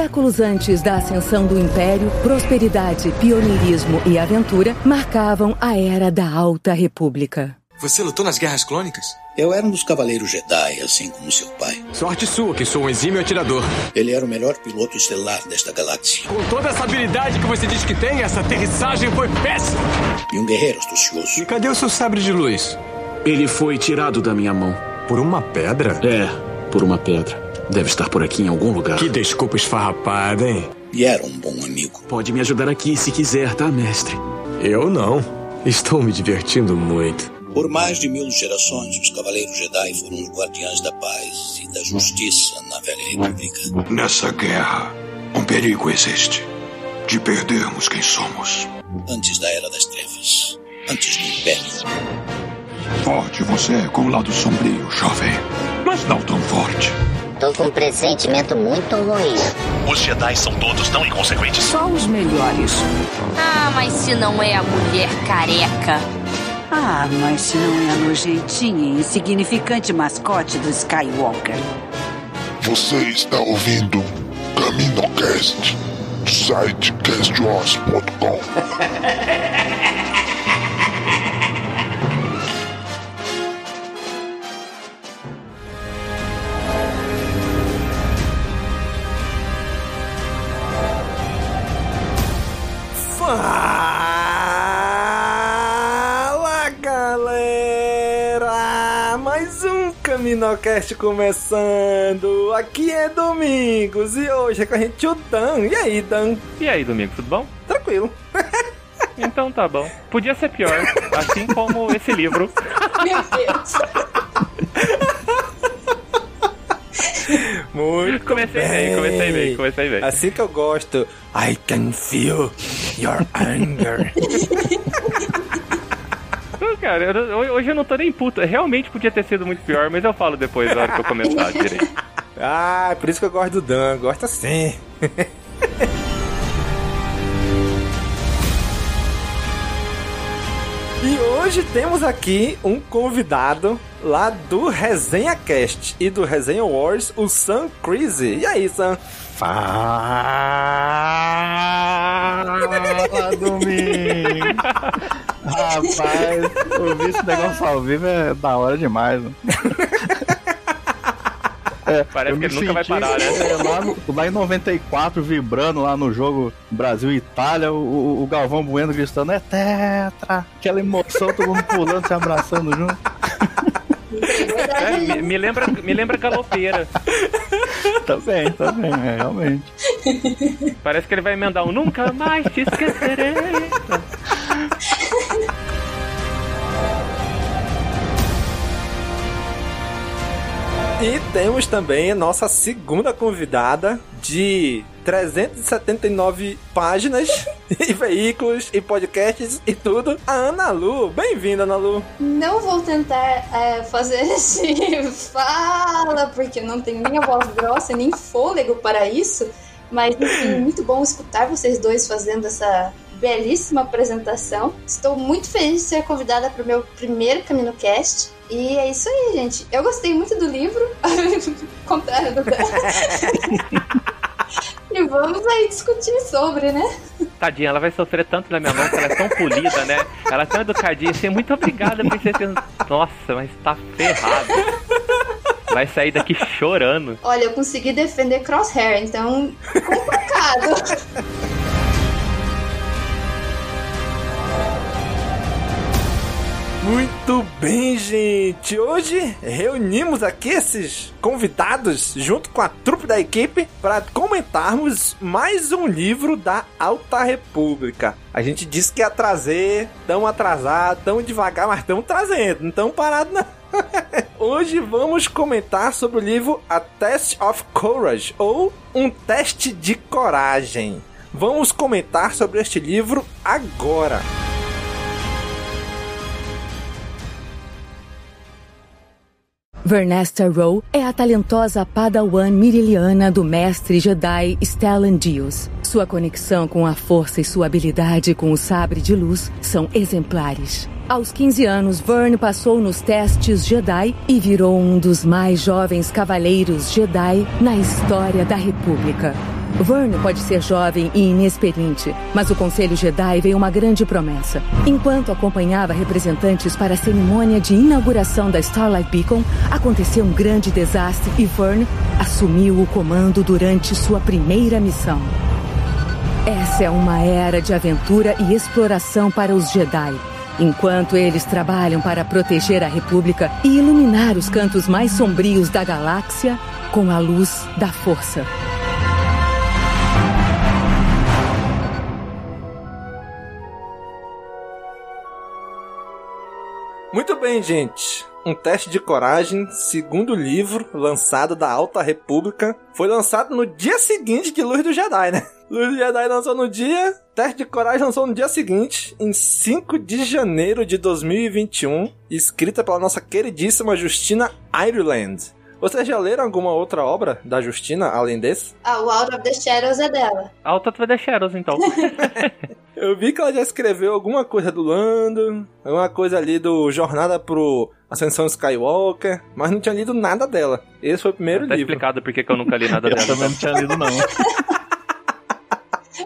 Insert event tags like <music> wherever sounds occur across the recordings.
Séculos antes da ascensão do Império, prosperidade, pioneirismo e aventura marcavam a era da Alta República. Você lutou nas Guerras Clônicas? Eu era um dos Cavaleiros Jedi, assim como seu pai. Sorte sua, que sou um exímio atirador. Ele era o melhor piloto estelar desta galáxia. Com toda essa habilidade que você diz que tem, essa aterrissagem foi péssima. E um guerreiro astucioso. E cadê o seu sabre de luz? Ele foi tirado da minha mão. Por uma pedra? É, por uma pedra. Deve estar por aqui em algum lugar. Que desculpa esfarrapada, hein? E era um bom amigo. Pode me ajudar aqui se quiser, tá, mestre? Eu não. Estou me divertindo muito. Por mais de mil gerações, os Cavaleiros Jedi foram os guardiães da paz e da justiça na Velha República. Nessa guerra, um perigo existe de perdermos quem somos. Antes da Era das Trevas, antes do Império. Forte você é com o lado sombrio, jovem, mas não tão forte. Tô com um pressentimento muito ruim. Os Jedi são todos tão inconsequentes. Só os melhores. Ah, mas se não é a mulher careca. Ah, mas se não é a nojentinha e insignificante mascote do Skywalker. Você está ouvindo CaminoCast do site castwars.com. <laughs> Caminocast começando! Aqui é Domingos e hoje é com a gente o Dan. E aí, Dan? E aí, Domingos, tudo bom? Tranquilo. <laughs> Então tá bom. Podia ser pior, assim como esse livro. Meu Deus! Muito Comecei bem, comecei bem, comecei bem. Assim que eu gosto. I can feel your anger. <laughs> Não, cara, eu- hoje eu não tô nem puto. Realmente podia ter sido muito pior, mas eu falo depois na hora que eu comentar direito. <laughs> ah, é por isso que eu gosto do Dan. Gosto assim. <laughs> E hoje temos aqui um convidado lá do Resenha Cast e do Resenha Wars, o Sam Crazy. E aí, Sam? Fala, domingo! <laughs> Rapaz, ouvir esse negócio ao vivo é da hora demais. Mano. É, Parece que ele nunca vai parar, né? é, lá, no, lá em 94, vibrando lá no jogo Brasil e Itália, o, o Galvão Bueno gritando, é tetra! Aquela emoção, todo mundo pulando, se abraçando junto. É, me, me lembra, me lembra galopeira. Também, também, é, realmente. Parece que ele vai emendar um Nunca mais te esquecerei. <laughs> E temos também a nossa segunda convidada de 379 páginas <laughs> e veículos e podcasts e tudo, a Ana Lu. Bem-vinda, Ana Lu. Não vou tentar é, fazer <laughs> esse fala, porque eu não tenho nem a voz grossa, nem fôlego para isso. Mas, enfim, muito bom escutar vocês dois fazendo essa belíssima apresentação. Estou muito feliz de ser convidada para o meu primeiro CaminoCast. E é isso aí, gente. Eu gostei muito do livro, <laughs> contrário do <laughs> E vamos aí discutir sobre, né? Tadinha, ela vai sofrer tanto na minha mão que ela é tão polida, né? Ela é tão educadinha assim. Muito obrigada, princesa. Nossa, mas tá ferrado. Vai sair daqui chorando. Olha, eu consegui defender Crosshair, então complicado. <laughs> Muito bem, gente. Hoje reunimos aqui esses convidados junto com a trupe da equipe para comentarmos mais um livro da Alta República. A gente disse que ia trazer, tão atrasado, tão devagar, mas estamos trazendo, não estamos parados não. <laughs> Hoje vamos comentar sobre o livro A Test of Courage ou Um Teste de Coragem. Vamos comentar sobre este livro agora. Vernesta Rowe é a talentosa padawan miriliana do mestre Jedi Stellan Dios. Sua conexão com a força e sua habilidade com o sabre de luz são exemplares. Aos 15 anos, Vern passou nos testes Jedi e virou um dos mais jovens cavaleiros Jedi na história da República. Vern pode ser jovem e inexperiente, mas o Conselho Jedi veio uma grande promessa. Enquanto acompanhava representantes para a cerimônia de inauguração da Starlight Beacon, aconteceu um grande desastre e Vern assumiu o comando durante sua primeira missão. Essa é uma era de aventura e exploração para os Jedi. Enquanto eles trabalham para proteger a República e iluminar os cantos mais sombrios da galáxia com a luz da Força. Muito bem, gente. Um teste de coragem, segundo livro lançado da Alta República, foi lançado no dia seguinte de Luz do Jedi, né? <laughs> Luz do Jedi lançou no dia, Teste de Coragem lançou no dia seguinte, em 5 de janeiro de 2021, escrita pela nossa queridíssima Justina Ireland. Vocês já leram alguma outra obra da Justina, além desse? Ah, o Out of the Shadows é dela. Out of the Shadows, então. <laughs> Eu vi que ela já escreveu alguma coisa do Lando, alguma coisa ali do Jornada pro Ascensão Skywalker, mas não tinha lido nada dela. Esse foi o primeiro tá livro. explicado porque que eu nunca li nada <laughs> dela. Eu também não tinha lido, não.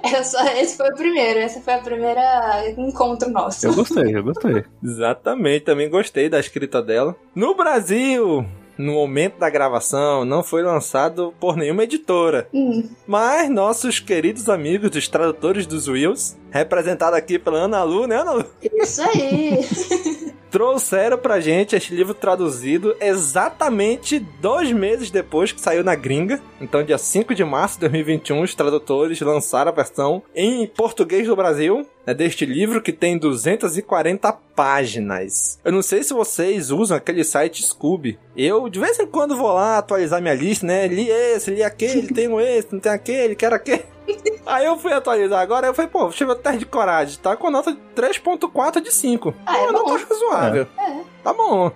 Era só, esse foi o primeiro, essa foi a primeira encontro nosso. Eu gostei, eu gostei. Exatamente, também gostei da escrita dela. No Brasil, no momento da gravação, não foi lançado por nenhuma editora. Hum. Mas nossos queridos amigos dos tradutores dos Wills, representado aqui pela Ana Lu, né, Ana Lu? Isso aí. <laughs> Trouxeram pra gente este livro traduzido exatamente dois meses depois que saiu na gringa. Então, dia 5 de março de 2021, os tradutores lançaram a versão em português do Brasil né, deste livro que tem 240 páginas. Eu não sei se vocês usam aquele site Scooby. Eu, de vez em quando, vou lá atualizar minha lista, né? Li esse, li aquele, tenho esse, não tem aquele, quero aquele. <laughs> Aí eu fui atualizar agora, eu falei, pô, o teste de coragem. Tá com nota de 3.4 de 5. Ah, é uma bom. nota razoável. É. Tá bom.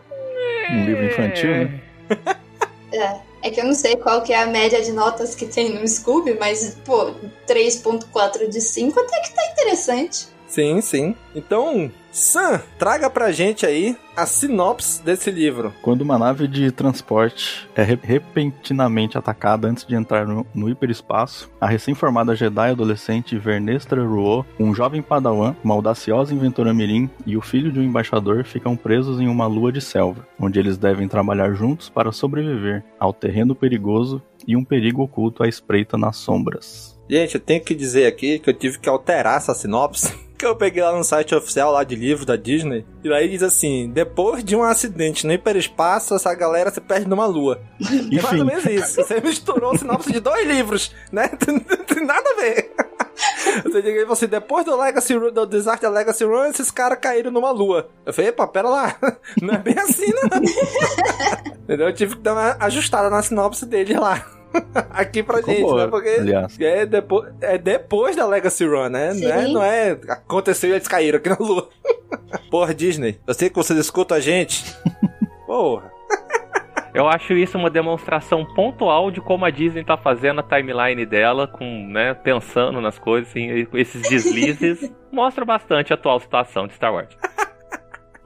Um livro infantil, né? É. <laughs> É que eu não sei qual que é a média de notas que tem no Scooby, mas, pô, 3.4 de 5 até que tá interessante. Sim, sim. Então, Sam, traga pra gente aí a sinopse desse livro. Quando uma nave de transporte é re- repentinamente atacada antes de entrar no, no hiperespaço, a recém-formada Jedi adolescente Vernestra Ruo, um jovem padawan, uma audaciosa inventora mirim e o filho de um embaixador ficam presos em uma lua de selva, onde eles devem trabalhar juntos para sobreviver ao terreno perigoso e um perigo oculto à espreita nas sombras. Gente, eu tenho que dizer aqui que eu tive que alterar essa sinopse. <laughs> Que eu peguei lá no site oficial lá de livro da Disney. E aí diz assim: depois de um acidente no hiperespaço, essa galera se perde numa lua. <laughs> É mais ou menos isso. Você misturou sinopse de dois livros, né? <laughs> Não tem nada a ver. <laughs> Você diga você, depois do Legacy do desastre da Legacy Run, esses caras caíram numa lua. Eu falei, epa, pera lá. Não é bem assim, não. Entendeu? Eu tive que dar uma ajustada na sinopse dele lá. <laughs> Aqui pra Ficou gente, boa, né? Porque aliás. é depois, é depois da Legacy Run, né? Não é, não é aconteceu e eles caíram aqui na lua. <laughs> Porra, Disney, eu sei que vocês escutam a gente. <laughs> Porra. Eu acho isso uma demonstração pontual de como a Disney tá fazendo a timeline dela, com, né, pensando nas coisas, assim, esses deslizes. mostra bastante a atual situação de Star Wars.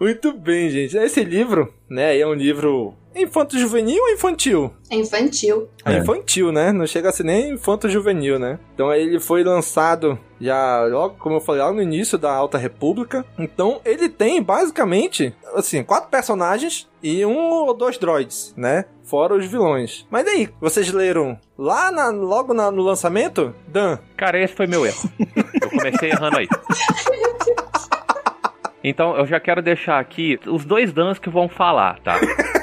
Muito bem, gente. Esse livro, né, é um livro infanto-juvenil ou infantil? É infantil. É É. infantil, né? Não chega a ser nem infanto-juvenil, né? Então ele foi lançado já logo, como eu falei, lá no início da Alta República. Então ele tem basicamente, assim, quatro personagens e um ou dois droids, né? Fora os vilões. Mas aí, vocês leram lá na- logo na- no lançamento? Dan, Cara, esse foi meu erro. Eu comecei errando aí. <laughs> Então eu já quero deixar aqui os dois Dans que vão falar, tá?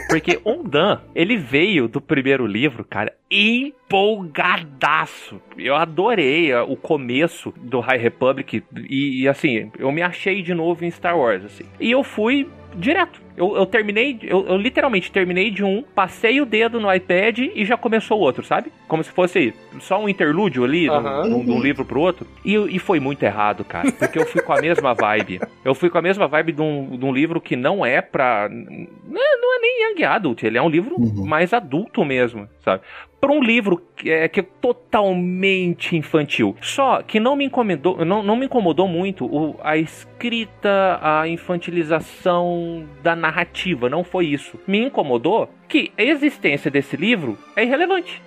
Porque um Dan, ele veio do primeiro livro, cara, empolgadaço. Eu adorei o começo do High Republic e, e, assim, eu me achei de novo em Star Wars, assim. E eu fui direto. Eu, eu terminei, eu, eu literalmente terminei de um, passei o dedo no iPad e já começou o outro, sabe? Como se fosse só um interlúdio ali, de um- Aham. de um- de um livro pro outro. E, e foi muito errado, cara. Porque eu fui com a mesma vibe. Eu fui com a mesma vibe de um, de um livro que não é pra. Não é, não é nem young adult, ele é um livro Uhum. mais adulto mesmo, sabe? Pra um livro que é, que é totalmente infantil. Só que não me incomodou, não, não me incomodou muito o- a escrita, a infantilização da narrativa. Não foi isso. Me incomodou que a existência desse livro é irrelevante.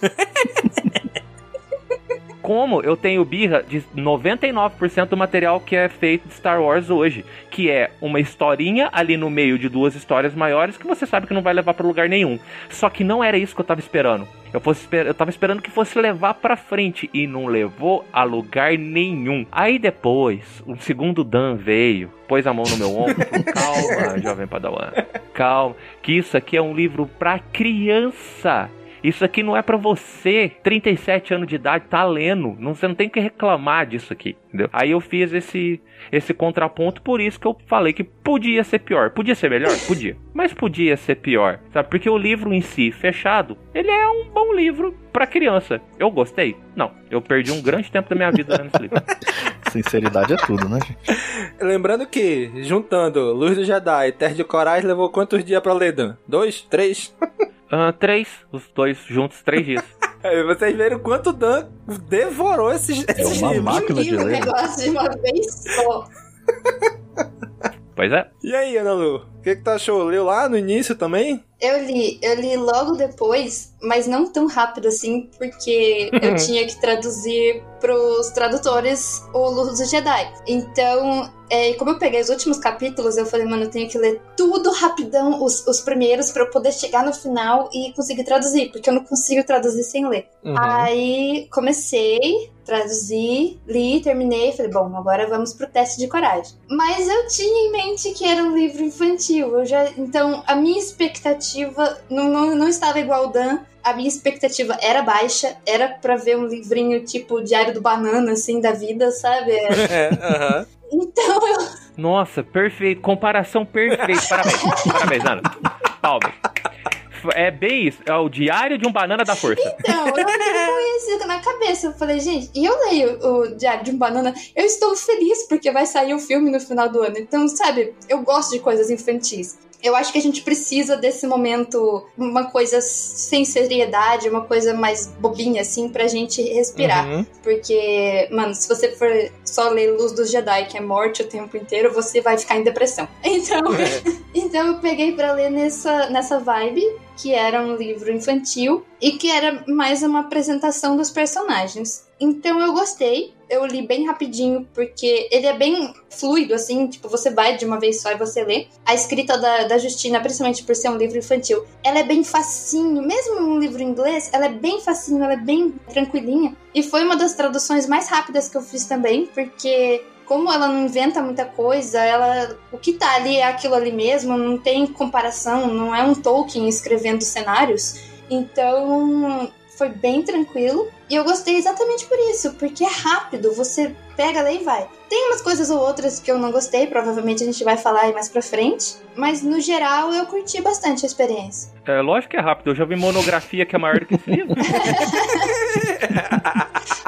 <laughs> como eu tenho birra de 99% do material que é feito de Star Wars hoje, que é uma historinha ali no meio de duas histórias maiores que você sabe que não vai levar para lugar nenhum. Só que não era isso que eu tava esperando. Eu, fosse, eu tava esperando que fosse levar pra frente e não levou a lugar nenhum. Aí depois, o segundo Dan veio, pôs a mão no meu ombro e falou: <laughs> Calma, jovem Padawan, calma, que isso aqui é um livro pra criança. Isso aqui não é para você, 37 anos de idade, tá lendo. Não, você não tem que reclamar disso aqui, entendeu? Aí eu fiz esse, esse contraponto, por isso que eu falei que podia ser pior. Podia ser melhor? Podia. Mas podia ser pior, sabe? Porque o livro em si, fechado, ele é um bom livro para criança. Eu gostei? Não. Eu perdi um grande tempo da minha vida lendo esse livro. <laughs> Sinceridade é tudo, né, gente? Lembrando que, juntando Luz do Jedi e Terra de Corais, levou quantos dias pra ler, Dan? Dois? Três? <laughs> Uh, três. Os dois juntos, três dias. <laughs> Aí vocês viram quanto Dan devorou esses, É esses uma livros. máquina de o ler. negócio de uma vez só. Pois é. E aí, Ana Lu? O que, que tu achou? Leu lá no início também? Eu li, eu li logo depois, mas não tão rápido assim, porque eu <laughs> tinha que traduzir pros tradutores o Luz do Jedi. Então, é, como eu peguei os últimos capítulos, eu falei, mano, eu tenho que ler tudo rapidão, os, os primeiros, pra eu poder chegar no final e conseguir traduzir, porque eu não consigo traduzir sem ler. Uhum. Aí comecei, traduzi, li, terminei, falei, bom, agora vamos pro teste de coragem. Mas eu tinha em mente que era um livro infantil, eu já, então a minha expectativa não, não, não estava igual ao Dan. A minha expectativa era baixa, era pra ver um livrinho tipo Diário do Banana, assim, da vida, sabe? <laughs> É, aham. Então eu Nossa, perfeito. Comparação perfeita. Parabéns. Parabéns, Ana. Palmas. É bem isso. É o Diário de um Banana da Força. Então, eu <laughs> com isso na cabeça. Eu falei, gente, e eu leio o Diário de um Banana, eu estou feliz porque vai sair o filme no final do ano. Então, sabe, eu gosto de coisas infantis. Eu acho que a gente precisa desse momento, uma coisa sem seriedade, uma coisa mais bobinha, assim, pra gente respirar. Uhum. Porque, mano, se você for só ler Luz dos Jedi, que é morte o tempo inteiro, você vai ficar em depressão. <laughs> Então, <laughs> então eu peguei pra ler nessa, nessa vibe, que era um livro infantil e que era mais uma apresentação dos personagens. Então eu gostei, eu li bem rapidinho, porque ele é bem fluido, assim, tipo, você vai de uma vez só e você lê. A escrita da, da Justina, principalmente por ser um livro infantil, ela é bem facinho, mesmo um livro em inglês, ela é bem facinho, ela é bem tranquilinha. E foi uma das traduções mais rápidas que eu fiz também, porque como ela não inventa muita coisa, ela o que tá ali é aquilo ali mesmo, não tem comparação, não é um Tolkien escrevendo cenários. Então, foi bem tranquilo. E eu gostei exatamente por isso, porque é rápido, você pega lá e vai. Tem umas coisas ou outras que eu não gostei, provavelmente a gente vai falar aí mais pra frente, mas no geral eu curti bastante a experiência. É lógico que é rápido. Eu já vi monografia que é maior do que esse livro. <laughs>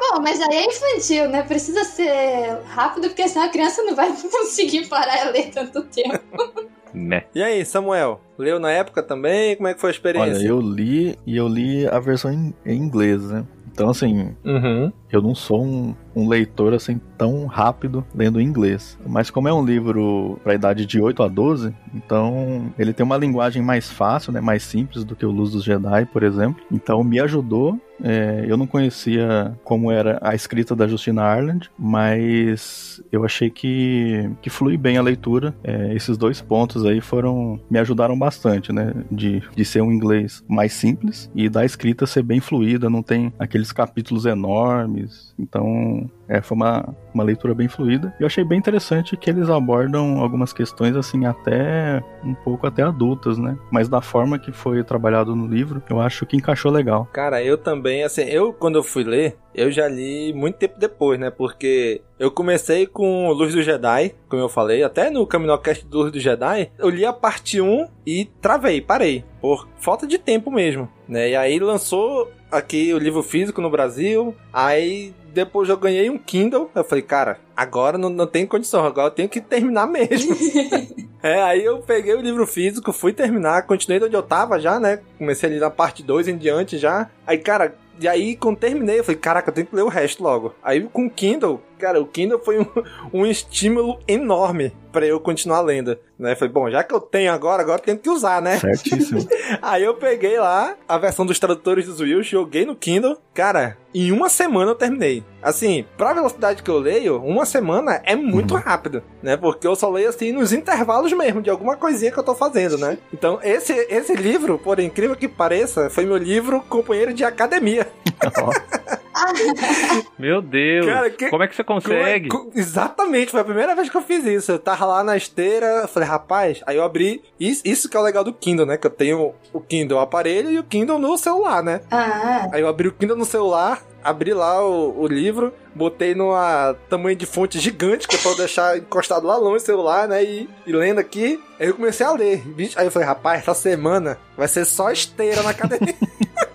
Bom, mas aí é infantil, né? Precisa ser rápido, porque senão a criança não vai <laughs> conseguir parar a ler tanto tempo. Né? E aí, Samuel? Leu na época também? Como é que foi a experiência? Olha, eu li e eu li a versão em, em inglês, né? Então, assim, Uhum. eu não sou um, um leitor assim tão rápido lendo em inglês. Mas como é um livro para idade de 8 a 12, então ele tem uma linguagem mais fácil, né, mais simples do que o Luz dos Jedi, por exemplo. Então me ajudou. É, eu não conhecia como era a escrita da Justina Ireland, mas eu achei que, que flui bem a leitura. É, esses dois pontos aí foram me ajudaram bastante, né? De, de ser um inglês mais simples e da escrita ser bem fluida, não tem aqueles capítulos enormes. Então, é, foi uma, uma leitura bem fluida. E eu achei bem interessante que eles abordam algumas questões, assim, até um pouco até adultas, né? Mas da forma que foi trabalhado no livro, eu acho que encaixou legal. Cara, eu também, assim, eu quando eu fui ler, eu já li muito tempo depois, né? Porque eu comecei com Luz do Jedi, como eu falei, até no Caminocast do Luz do Jedi, eu li a parte 1 e travei, parei, por falta de tempo mesmo, né? E aí lançou aqui o livro físico no Brasil, aí depois eu ganhei um Kindle, eu falei, cara, agora não, não tem condição, agora eu tenho que terminar mesmo. <laughs> É, aí eu peguei o livro físico, fui terminar, continuei de onde eu tava já, né? Comecei ali na parte 2 em diante já. Aí, cara, e aí quando terminei, eu falei, caraca, eu tenho que ler o resto logo. Aí com o Kindle, cara, o Kindle foi um, <laughs> um estímulo enorme pra eu continuar lendo. Né? Falei, bom, já que eu tenho agora, agora eu tenho que usar, né? Certíssimo. <laughs> Aí eu peguei lá a versão dos tradutores dos Wills, joguei no Kindle. Cara, em uma semana eu terminei. Assim, pra velocidade que eu leio, uma semana é muito Uhum. rápido, né? Porque eu só leio assim nos intervalos mesmo, de alguma coisinha que eu tô fazendo, né? Então, esse, esse livro, por incrível que pareça, foi meu livro companheiro de academia. <laughs> <laughs> Meu Deus. Cara, que- Como é que você consegue? Co- co- Exatamente, foi a primeira vez que eu fiz isso. Eu tava lá na esteira, falei, rapaz, aí eu abri. Isso, isso que é o legal do Kindle, né? Que eu tenho o Kindle aparelho e o Kindle no celular, né? Ah, Aí eu abri o Kindle no celular, abri lá o, o livro, botei numa tamanho de fonte gigante, que é pra eu deixar encostado lá longe o celular, né? E, e lendo aqui. Aí eu comecei a ler. Aí eu falei, rapaz, essa semana vai ser só esteira na academia. <laughs>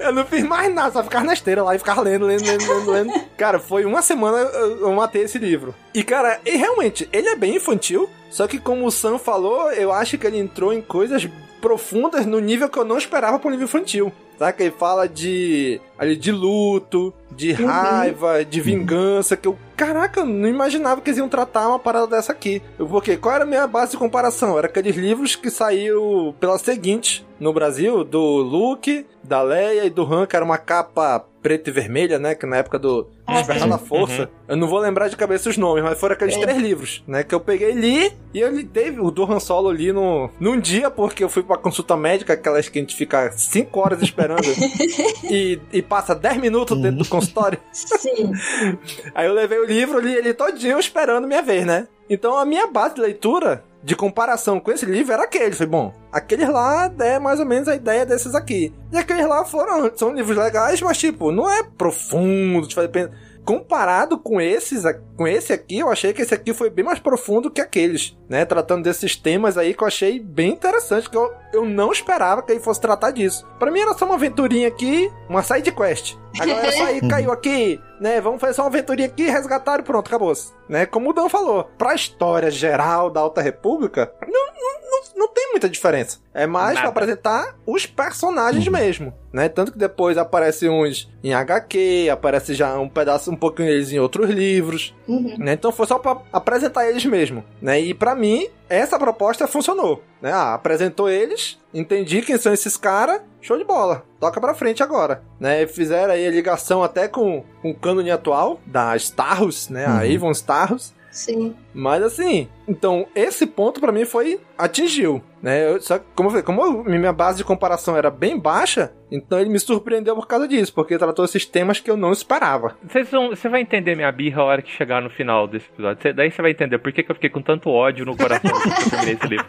Eu não fiz mais nada, só ficar na esteira lá e ficar lendo, lendo, lendo, lendo, lendo. Cara, foi uma semana eu, matei esse livro. E, cara, e realmente, ele é bem infantil, só que como o Sam falou, eu acho que ele entrou em coisas profundas no nível que eu não esperava para um livro infantil. Saca? Ele fala de, ali, de luto, de Uhum. raiva, de vingança, que eu, caraca, eu não imaginava que eles iam tratar uma parada dessa aqui. Eu, porque qual era a minha base de comparação? Era aqueles livros que saíram pela seguinte no Brasil, do Luke, da Leia e do Han, que era uma capa preta e vermelha, né? Que na época do Despertar da Força. Eu não vou lembrar de cabeça os nomes, mas foram aqueles É. três livros, né? Que eu peguei li e eu li teve o do Han Solo ali no, num dia, porque eu fui pra consulta médica, aquelas que a gente fica cinco horas esperando <laughs> e, e passa 10 minutos dentro do consultório. <laughs> sim. Aí eu levei o livro, li ele todinho esperando minha vez, né? Então a minha base de leitura, de comparação com esse livro, era aquele. Falei, bom, aqueles lá é mais ou menos a ideia desses aqui. E aqueles lá foram, são livros legais, mas tipo, não é profundo, te fazer pensar. Comparado com esses, com esse aqui, eu achei que esse aqui foi bem mais profundo que aqueles, né? Tratando desses temas aí que eu achei bem interessante, que eu, eu não esperava que ele fosse tratar disso. Pra mim era só uma aventurinha aqui, uma side quest. Agora é só aí, <laughs> caiu aqui, né? Vamos fazer só uma aventurinha aqui, resgataram e pronto, acabou. Né? Como o Dan falou, pra história geral da Alta República, não, não, não, não tem muita diferença. É mais Nada. pra apresentar os personagens mesmo, né? Tanto que depois aparecem uns em HQ, aparece já um pedaço, um pouquinho deles em outros livros, Uhum. né? Então foi só pra apresentar eles mesmo, né? E pra mim, essa proposta funcionou, né? Ah, apresentou eles, entendi quem são esses caras, show de bola. Toca pra frente agora, né? Fizeram aí a ligação até com, com o cânone atual da Starros, né? A Uhum. Avon Starros. Sim. Mas assim, então esse ponto pra mim foi atingiu, né? Eu, só que, como eu falei, como minha base de comparação era bem baixa, então ele me surpreendeu por causa disso, porque tratou esses temas que eu não esperava. Vocês vão- Você vai entender minha birra a hora que chegar no final desse episódio. Cê- daí você vai entender por que, que eu fiquei com tanto ódio no coração <laughs> quando eu terminei esse livro.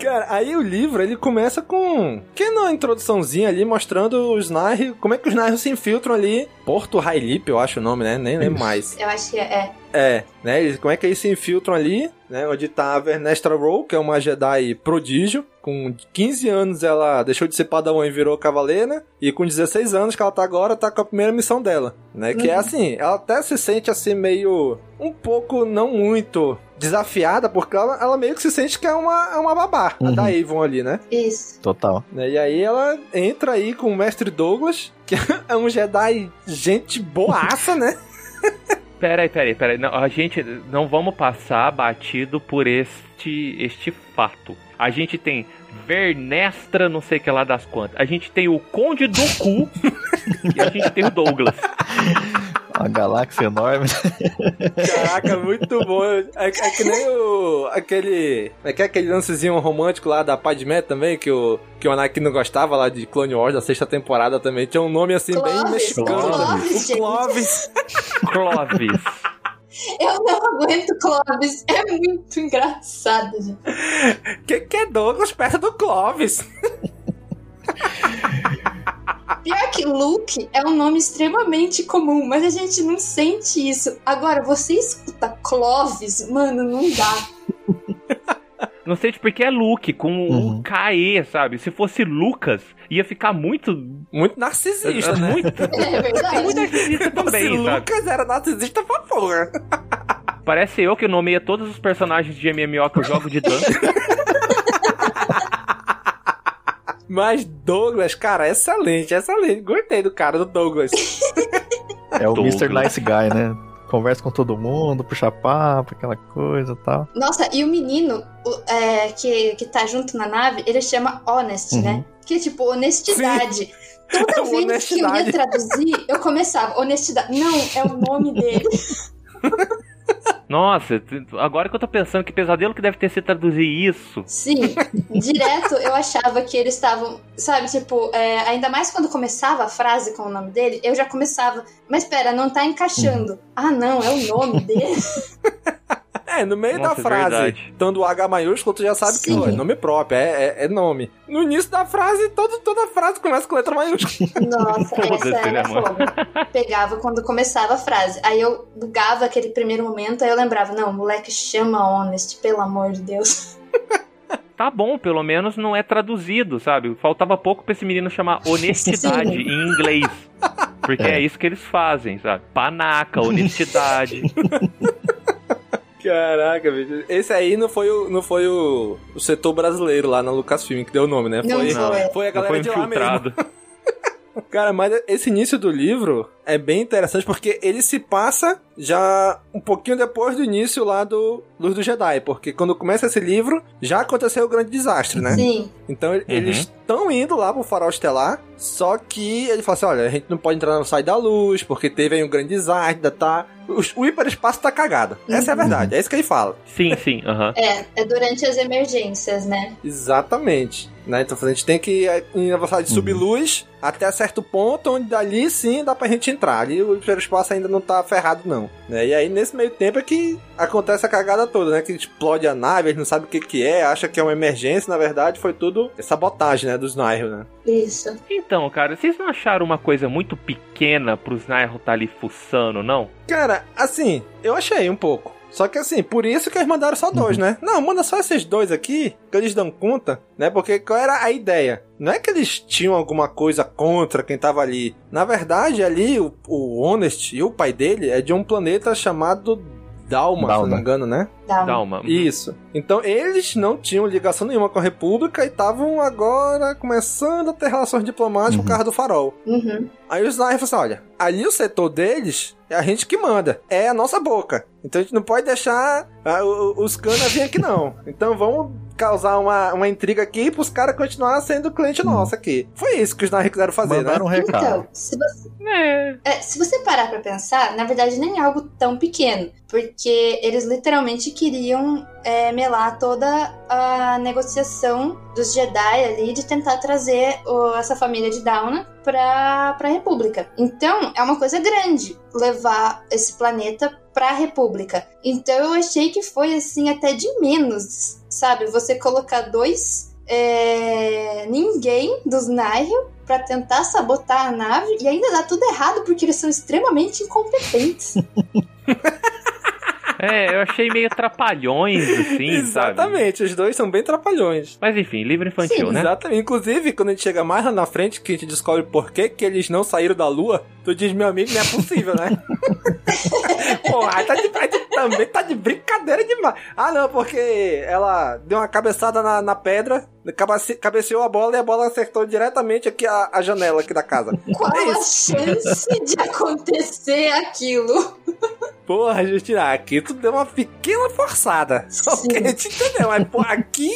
Cara, aí o livro ele começa com. Que na introduçãozinha ali mostrando os Nair. Como é que os Nair se infiltram ali. Porto Railip, eu acho o nome, né? Nem lembro mais. Eu acho que é. É, né? Como é que eles se infiltram ali, né? Onde tá a Vernestra Rowe, que é uma Jedi prodígio. Com 15 anos ela deixou de ser padawan e virou cavaleira. E com 16 anos que ela tá agora, tá com a primeira missão dela, né? Que é Uhum. assim, ela até se sente assim meio... Um pouco, não muito desafiada, porque ela, ela meio que se sente que é uma, é uma babá, a Uhum. da Avon ali, né? Isso. Total. Né, E aí ela entra aí com o Mestre Douglas, que <laughs> é um Jedi gente boaça, né? <laughs> Peraí, peraí, peraí. Não, a gente não vamos passar batido por este, este fato. A gente tem Vernestra, não sei que lá das quantas. A gente tem o Conde do Cu <laughs> e a gente tem o Douglas. Uma galáxia enorme. Caraca, muito bom. É, é que nem o. aquele. É que é aquele lancezinho romântico lá da Padmé também, que o, que o Anakin não gostava lá de Clone Wars da sexta temporada também. Tinha um nome assim bem mexicano. Clovis, o. Clovis. Clovis. Eu não aguento Clovis. É muito engraçado, gente. Que, que é Douglas perto do Clovis? Pior que Luke é um nome extremamente comum, mas a gente não sente isso. Agora, você escuta Clovis, mano, não dá. <laughs> Não sei porque é Luke, com Uhum. o KE, sabe? Se fosse Lucas, ia ficar muito. Muito narcisista, né? Muito, <laughs> É verdade. muito narcisista Se também, sabe? Lucas era narcisista, por favor. Parece eu que nomeia todos os personagens de MMO que eu jogo de <laughs> dano. Mas Douglas, cara, excelente, excelente. Gostei do cara, do Douglas. É o Douglas. Mr. Nice Guy, né? Conversa com todo mundo, puxa papo, aquela coisa e tal. Nossa, e o menino o- é, que, que tá junto na nave, ele chama Honest, Uhum. né? Que é tipo honestidade. Toda <laughs> vez Honestidade. que eu ia traduzir, eu começava, honestidade. Não, é o nome dele. <laughs> Nossa, agora que eu tô pensando que pesadelo que deve ter sido traduzir isso. Sim, direto eu achava que eles estavam, sabe, tipo, é, ainda mais quando começava a frase com o nome dele, eu já começava, mas pera, não tá encaixando. Ah, não, é o nome dele. <laughs> É, no meio Nossa, da é frase, verdade. H maiúsculo, tu já sabe que Sim. ó, é nome próprio, é, é, é nome. No início da frase, todo, toda frase começa com letra maiúscula. <laughs> Nossa, essa era né, mano? foda. Pegava quando começava a frase. Aí eu bugava aquele primeiro momento, aí eu lembrava, não, moleque chama Honest, pelo amor de Deus. <laughs> Tá bom, pelo menos não é traduzido, sabe? Faltava pouco pra esse menino chamar honestidade Sim. em inglês. Porque é. É. isso que eles fazem, sabe? Panaca, honestidade. <laughs> Caraca, bicho. Esse aí não foi o, não foi o, o setor brasileiro lá na Lucasfilm que deu o nome, né? Não Foi, foi. foi a Não galera foi de lá mesmo. <laughs> Cara, mas esse início do livro é bem interessante porque ele se passa já um pouquinho depois do início lá do Luz do Jedi, porque quando começa esse livro já aconteceu o grande desastre, né? Sim. Então ele- eles estão indo lá pro farol estelar, só que ele fala assim: olha, a gente não pode entrar no sai da luz, porque teve aí um grande desastre, ainda tá. os- O hiperespaço tá cagado. Essa é a verdade, é isso que ele fala. Sim, sim, aham. É, é durante as emergências, né? Exatamente. Né? Então a gente tem que ir em velocidade de subluz até certo ponto, onde dali sim dá pra gente entrar. Ali o hiperespaço ainda não tá ferrado, não. Né? E aí nesse meio tempo é que acontece a cagada toda, né? Que explode a nave, eles não sabem o que, que é, acha que é uma emergência, na verdade foi tudo sabotagem, né? Dos Nihil, né? Isso. Então, cara, vocês não acharam uma coisa muito pequena pros Nairo tá ali fuçando, não? Cara, assim, eu achei um pouco. Só que assim, por isso que eles mandaram só dois, né? Não, manda só esses dois aqui, que eles dão conta, né? Porque qual era a ideia? Não é que eles tinham alguma coisa contra quem tava ali. Na verdade, ali, o, o Honest e o pai dele é de um planeta chamado Dalma, se eu não Dalma. me engano, né? Dá um- Dalma. Isso. Então eles não tinham ligação nenhuma com a República e estavam agora começando a ter relações diplomáticas com o carro do farol. Uhum. Aí os Snyder falaram assim: olha, ali o setor deles é a gente que manda, é a nossa boca. Então a gente não pode deixar ah, o- o- os canas vir aqui, não. Então vamos causar uma, uma intriga aqui pros caras continuar sendo cliente nosso aqui. Foi isso que os Snyder quiseram fazer, Mandaram um né? recado. Então, se você, É. é, se você parar pra pensar, na verdade nem é algo tão pequeno, porque eles literalmente queriam é, melar toda a negociação dos Jedi ali de tentar trazer o- essa família de Dauna pra, pra República. Então, é uma coisa grande levar esse planeta pra República. Então, eu achei que foi assim até de menos, sabe? Você colocar dois é, ninguém dos Nihil pra tentar sabotar a nave e ainda dá tudo errado porque eles são extremamente incompetentes. <laughs> É, eu achei meio trapalhões, assim, sabe? Exatamente, os dois são bem trapalhões. Mas enfim, livro infantil, Sim, né? Exatamente. Inclusive, quando a gente chega mais lá na frente, que a gente descobre por que, que eles não saíram da lua, tu diz, meu amigo, não é possível, né? <laughs> Porra, aí tá de, aí tu também tá de brincadeira demais. Ah, não, porque ela deu uma cabeçada na, na pedra, cabece- cabeceou a bola e a bola acertou diretamente aqui a, a janela aqui da casa. Qual É a chance de acontecer aquilo? Porra, Justina, aqui tu deu uma pequena forçada. <laughs> Só Sim. que a gente entendeu, mas pô, aqui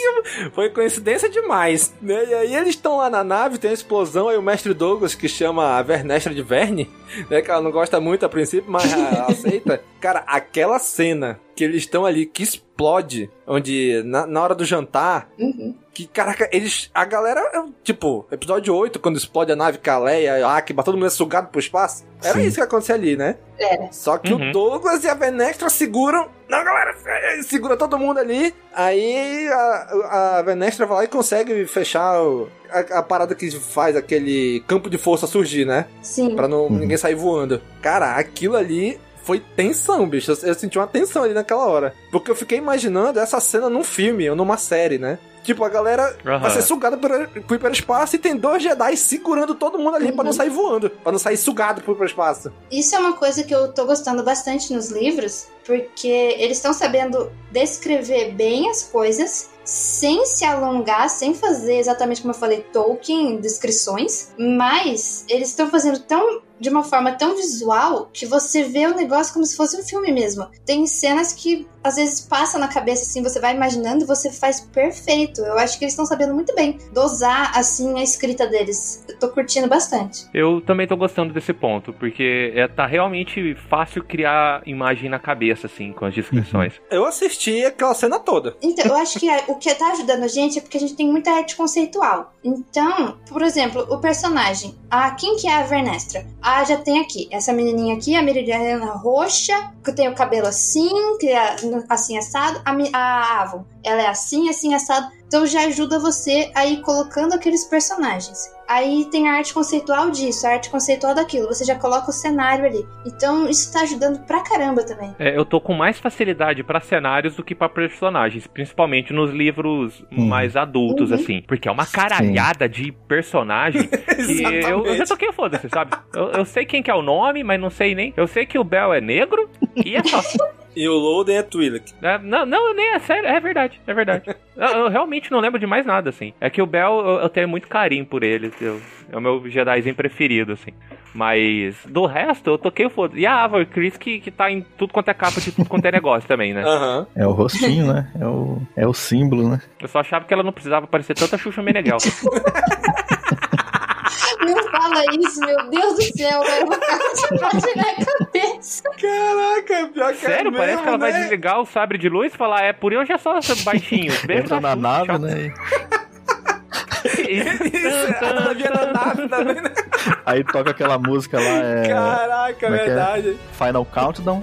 foi coincidência demais. Né? E aí eles estão lá na nave, tem a explosão, aí o mestre Douglas, que chama a Vernestra de Verne, <laughs> né? Que ela não gosta muito a princípio, mas aceita. <laughs> Cara, aquela cena que eles estão ali, que explode, onde na, na hora do jantar, Uhum. Que, caraca, eles. A galera, é, tipo, episódio 8, quando explode a nave Kaleia, a Akiba, todo mundo é sugado pro espaço. Era Sim. isso que acontecia ali, né? Era. Só que Uhum. o Douglas e a Venestra seguram. Não, galera, eh, segura todo mundo ali. Aí a, a Venestra vai lá e consegue fechar o- a, a parada que faz aquele campo de força surgir, né? Sim. Pra não, ninguém sair voando. Cara, aquilo ali foi tensão, bicho. Eu, eu senti uma tensão ali naquela hora. Porque eu fiquei imaginando essa cena num filme ou numa série, né? Tipo, a galera Aham. vai ser sugada por- pro hiperespaço e tem dois Jedi segurando todo mundo ali pra não sair voando. Pra não sair sugado pro hiperespaço. Isso é uma coisa que eu tô gostando bastante nos livros, porque eles estão sabendo descrever bem as coisas sem se alongar, sem fazer exatamente como eu falei, Tolkien, descrições, mas eles estão fazendo tão de uma forma tão visual que você vê o negócio como se fosse um filme mesmo. Tem cenas que às vezes passa na cabeça assim, você vai imaginando e você faz perfeito. Eu acho que eles estão sabendo muito bem dosar assim a escrita deles. Eu tô curtindo bastante. Eu também tô gostando desse ponto, porque é, tá realmente fácil criar imagem na cabeça, assim, com as descrições. Eu assisti aquela cena toda. Então, eu acho que a- o que tá ajudando a gente é porque a gente tem muita arte conceitual. Então, por exemplo, o personagem. Ah, quem que é a Vernestra? Ah, já tem aqui. Essa menininha aqui, a Meridiana roxa, que tem o cabelo assim, que é assim assado. A, a Avon, ela é assim, assim assado. Então já ajuda você a ir colocando aqueles personagens. Aí tem a arte conceitual disso, a arte conceitual daquilo. Você já coloca o cenário ali. Então isso tá ajudando pra caramba também. É, eu tô com mais facilidade pra cenários do que pra personagens, principalmente nos livros mais adultos, Uhum. assim. Porque é uma caralhada de personagem <laughs> que eu, eu já toquei o foda-se, sabe? Eu, eu sei quem que é o nome, mas não sei nem. Eu sei que o Bel é negro e é só. <laughs> E o Loden é Twi'lek. É, não, não, nem é sério, é verdade, é verdade. <laughs> eu, eu realmente não lembro de mais nada, assim. É que o Bel, eu, eu tenho muito carinho por ele. eu- é o meu Jedizinho preferido, assim. Mas do resto, eu toquei o foda. E a Ava Chris, que, que tá em tudo quanto é capa de tudo quanto é <laughs> negócio também, né? Aham. É o rostinho, né? É o, é o símbolo, né? Eu só achava que ela não precisava parecer tanta Xuxa Meneghel. <laughs> Não fala isso, meu Deus do céu, eu vou ficar essa na cabeça. Caraca, pior que Sério, é parece mesmo, que ela vai né? desligar o sabre de luz e falar, é por eu já sou baixinho. <laughs> Entra na Xuxa, nave, tchau. né? <laughs> <laughs> Isso, ela via na nave também, né? Aí toca aquela música lá, é. Caraca, como é é? verdade. Final Countdown.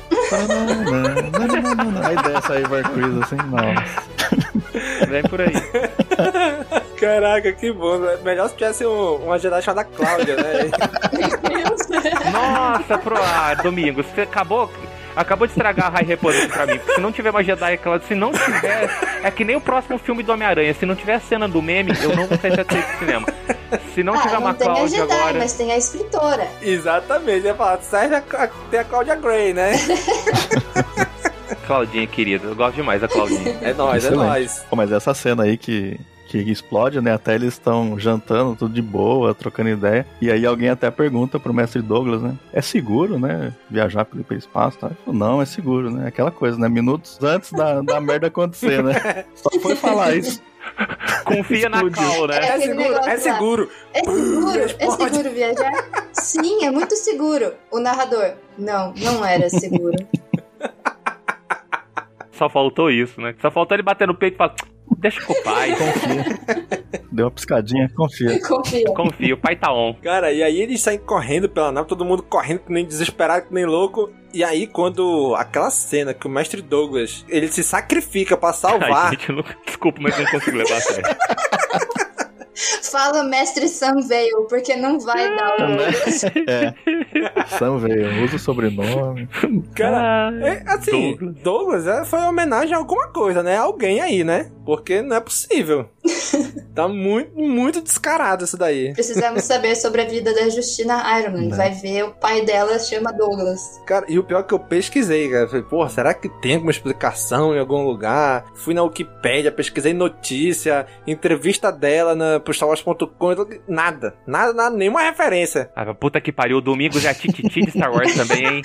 aí desce aí Chris assim, nossa. Vem por aí. <laughs> Caraca, que bom. né? Melhor se tivesse um, uma Jedi chamada Cláudia, né? <laughs> Nossa, pro ah, Domingos, você acabou. Acabou de estragar a High Republic pra mim. porque Se não tiver uma Jedi, aquela, se não tiver. É que nem o próximo filme do Homem-Aranha. Se não tiver a cena do meme, eu não vou ter certeza de cinema. Se não ah, tiver não uma tem a Cláudia Jedi, agora. mas tem a escritora. Exatamente, ia falar, serve a, a, tem a Cláudia Grey, né? <laughs> Claudinha, querida. Eu gosto demais da Claudinha. <laughs> É nóis, é Excelente. nóis. Pô, mas essa cena aí que, que explode, né? Até eles estão jantando, tudo de boa, trocando ideia. E aí alguém até pergunta pro mestre Douglas, né? É seguro, né? Viajar pelo hiperespaço, tá? Ele falou, Não, é seguro, né? Aquela coisa, né? Minutos antes da, da merda acontecer, né? <laughs> Só foi falar isso. <laughs> Confia na Cal, né? É aquele seguro, é seguro. É seguro? É seguro viajar? Sim, é muito seguro. O narrador. Não, não era seguro. Só faltou isso, né? Só faltou ele bater no peito e falar: Deixa com o pai. Confia. Deu uma piscadinha, confia. Confia. Confia, o pai tá on. Cara, e aí eles saem correndo pela nave, todo mundo correndo que nem desesperado, que nem louco. E aí, quando aquela cena que o mestre Douglas ele se sacrifica pra <laughs> salvar. Ai, gente, eu não... Desculpa, mas não consigo levar a sério. <laughs> Fala mestre Sam Veil, porque não vai dar o. <laughs> É. Sam veio, usa o sobrenome. Cara, é, assim, Douglas. Douglas, é, foi uma homenagem a alguma coisa, né? Alguém aí, né? Porque não é possível. <laughs> tá muito, muito descarado isso daí. Precisamos saber sobre a vida da Justina Ironman. Né. Vai ver, o pai dela chama Douglas. Cara, e o pior é que eu pesquisei, cara. Falei, porra, será que tem alguma explicação em algum lugar? Fui na Wikipédia, pesquisei notícia, entrevista dela na, pro StarWars.com, nada. Nada, nada, nenhuma referência. Ah, puta que pariu, o Domingos é a Tititi de Star Wars também, hein?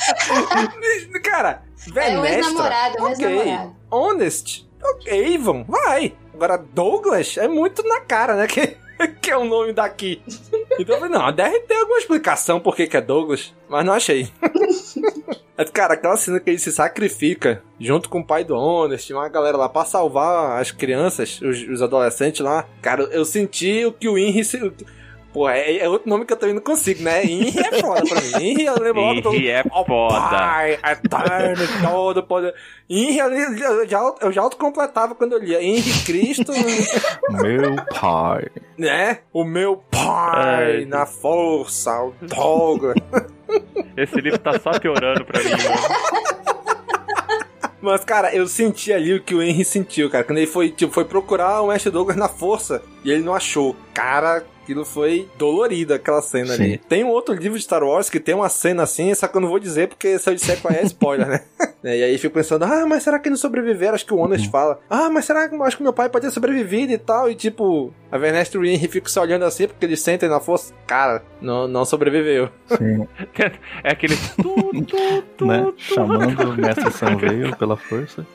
<laughs> Cara, É o Venestra, ex-namorado, é o ok. ex-namorado. Honest, ok, Avon, vai. Agora, Douglas é muito na cara, né? Que, <laughs> que é o nome daqui. Então eu falei, não, deve ter alguma explicação por que que é Douglas, mas não achei. <laughs> Cara, aquela cena que ele se sacrifica junto com o pai do Honest, uma galera lá pra salvar as crianças, os, os adolescentes lá. Cara, eu senti o que o Henry se. Pô, é, é outro nome que eu também não consigo, né? Henry é foda pra mim. Henry eu lembro logo do. Henry é foda. Pai, eterno, todo poder. Henry, eu, eu já, eu já autocompletava quando eu lia. Henry Cristo, <laughs> Meu pai. né? O meu pai Ai. na força, o Douglas. <laughs> Esse livro tá só piorando pra mim, mano. Mas, cara, eu senti ali o que o Henry sentiu, cara. Quando ele foi, tipo, foi procurar o Mestre Douglas na força e ele não achou. cara, aquilo foi dolorido, aquela cena Sim. ali. Tem um outro livro de Star Wars que tem uma cena assim, só que eu não vou dizer, porque se eu disser qual é, é spoiler, né? <laughs> e aí fico pensando, ah, mas será que eles sobreviveram? Acho que o Honest uhum. fala, ah, mas será que acho que meu pai pode ter sobrevivido e tal? E tipo, a Vernest e o Henry ficam se olhando assim, porque eles sentem na força. Cara, não, não sobreviveu. Sim. <laughs> é aquele tu, tu, tu, né? Chamando o Mestre Sanveio pela força.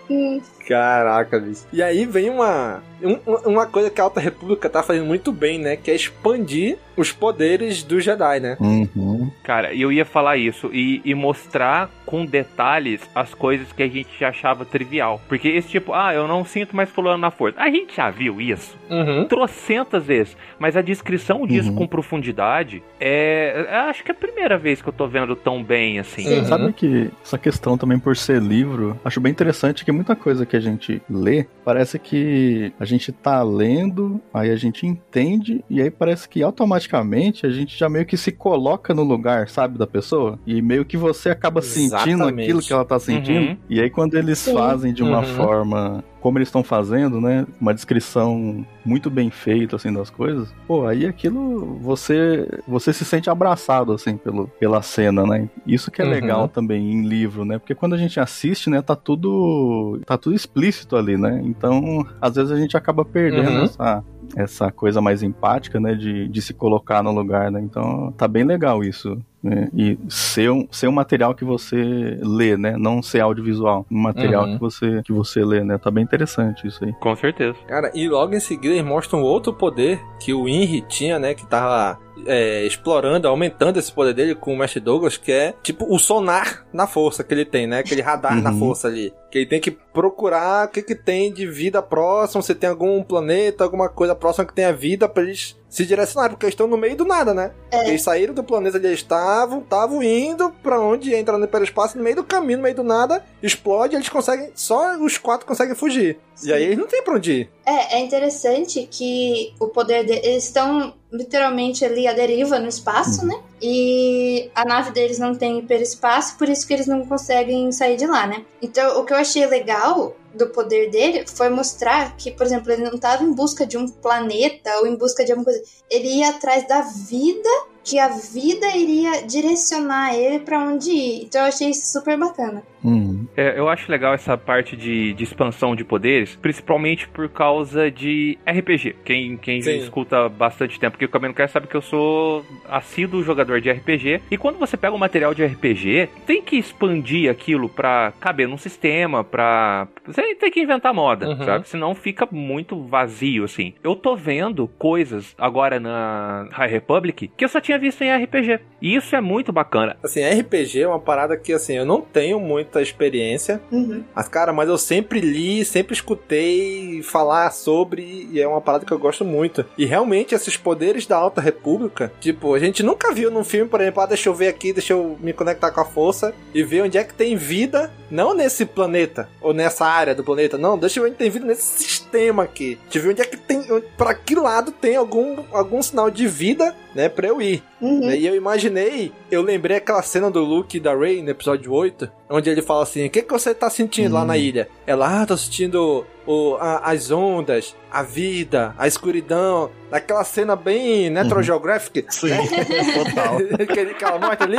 Caraca, bicho. E aí vem uma, um, uma coisa que a Alta República tá fazendo muito bem, né? Que é expandir os poderes do Jedi, né? Uhum. Cara, eu ia falar isso e, e, mostrar com detalhes as coisas que a gente achava trivial. Porque esse tipo, ah, eu não sinto mais fulano na força. A gente já viu isso uhum. trocentas vezes. Mas a descrição disso uhum. com profundidade é. Acho que é a primeira vez que eu tô vendo tão bem assim. Uhum. Sabe que essa questão também por ser livro, acho bem interessante que muita coisa que a gente lê parece que a gente tá lendo, aí a gente entende, e aí parece que automaticamente a gente já meio que se coloca no lugar, sabe, da pessoa. E meio que você acaba Exatamente. sentindo aquilo que ela tá sentindo. Uhum. E aí quando eles Sim. fazem de uma uhum. forma como eles estão fazendo, né? Uma descrição muito bem feita assim das coisas. Pô, aí aquilo você você se sente abraçado assim pelo, pela cena, né? Isso que é uhum. legal também em livro, né? Porque quando a gente assiste, né, tá tudo tá tudo explícito ali, né? Então, às vezes a gente acaba perdendo uhum. essa essa coisa mais empática, né, de, de se colocar no lugar, né? Então, tá bem legal isso. Né? E ser um, ser um material que você lê, né? Não ser audiovisual. Um material uhum. que, você, que você lê, né? Tá bem interessante isso aí. Com certeza. Cara, e logo em seguida eles mostram outro poder que o Inri tinha, né? Que tava é, explorando, aumentando esse poder dele com o Mestre Douglas, que é tipo o sonar na força que ele tem, né? Aquele radar uhum. na força ali. Que ele tem que procurar o que, que tem de vida próxima, se tem algum planeta, alguma coisa próxima que tenha vida para eles se direcionar, porque eles estão no meio do nada, né? É. Eles saíram do planeta onde eles estavam, estavam indo para onde entra no hiperespaço, no meio do caminho, no meio do nada, explode, eles conseguem, só os quatro conseguem fugir. Sim. E aí eles não tem pra onde ir. É, é interessante que o poder deles eles estão literalmente ali à deriva no espaço, né? E a nave deles não tem hiperespaço, por isso que eles não conseguem sair de lá, né? Então, o que eu achei legal do poder dele foi mostrar que, por exemplo, ele não estava em busca de um planeta ou em busca de alguma coisa. Ele ia atrás da vida que a vida iria direcionar ele para onde ir. Então eu achei isso super bacana. Uhum. É, eu acho legal essa parte de, de, expansão de poderes, principalmente por causa de RPG. Quem, quem escuta bastante tempo aqui o Caminho Quer sabe que eu sou assíduo jogador de RPG. E quando você pega um material de RPG, tem que expandir aquilo para caber num sistema, pra. Você tem que inventar moda, uhum. sabe? Senão fica muito vazio, assim. Eu tô vendo coisas agora na High Republic que eu só tinha tinha visto em RPG. E isso é muito bacana. Assim, RPG é uma parada que, assim, eu não tenho muita experiência. Uhum. Mas, cara, mas eu sempre li, sempre escutei falar sobre, e é uma parada que eu gosto muito. E realmente, esses poderes da Alta República, tipo, a gente nunca viu num filme, por exemplo, ah, deixa eu ver aqui, deixa eu me conectar com a força e ver onde é que tem vida, não nesse planeta, ou nessa área do planeta, não, deixa eu ver onde tem vida nesse sistema aqui. Deixa eu ver onde é que tem, para que lado tem algum, algum sinal de vida, né, pra eu ir. Uhum. E eu imaginei, eu lembrei aquela cena do Luke e da Rey no episódio 8, onde ele fala assim: O que, que você tá sentindo uhum. lá na uhum. ilha? Ela, ah, tô sentindo o, a, as ondas, a vida, a escuridão. Aquela cena bem Natural Geographic. Sim, total. <laughs> Aquela morte ali.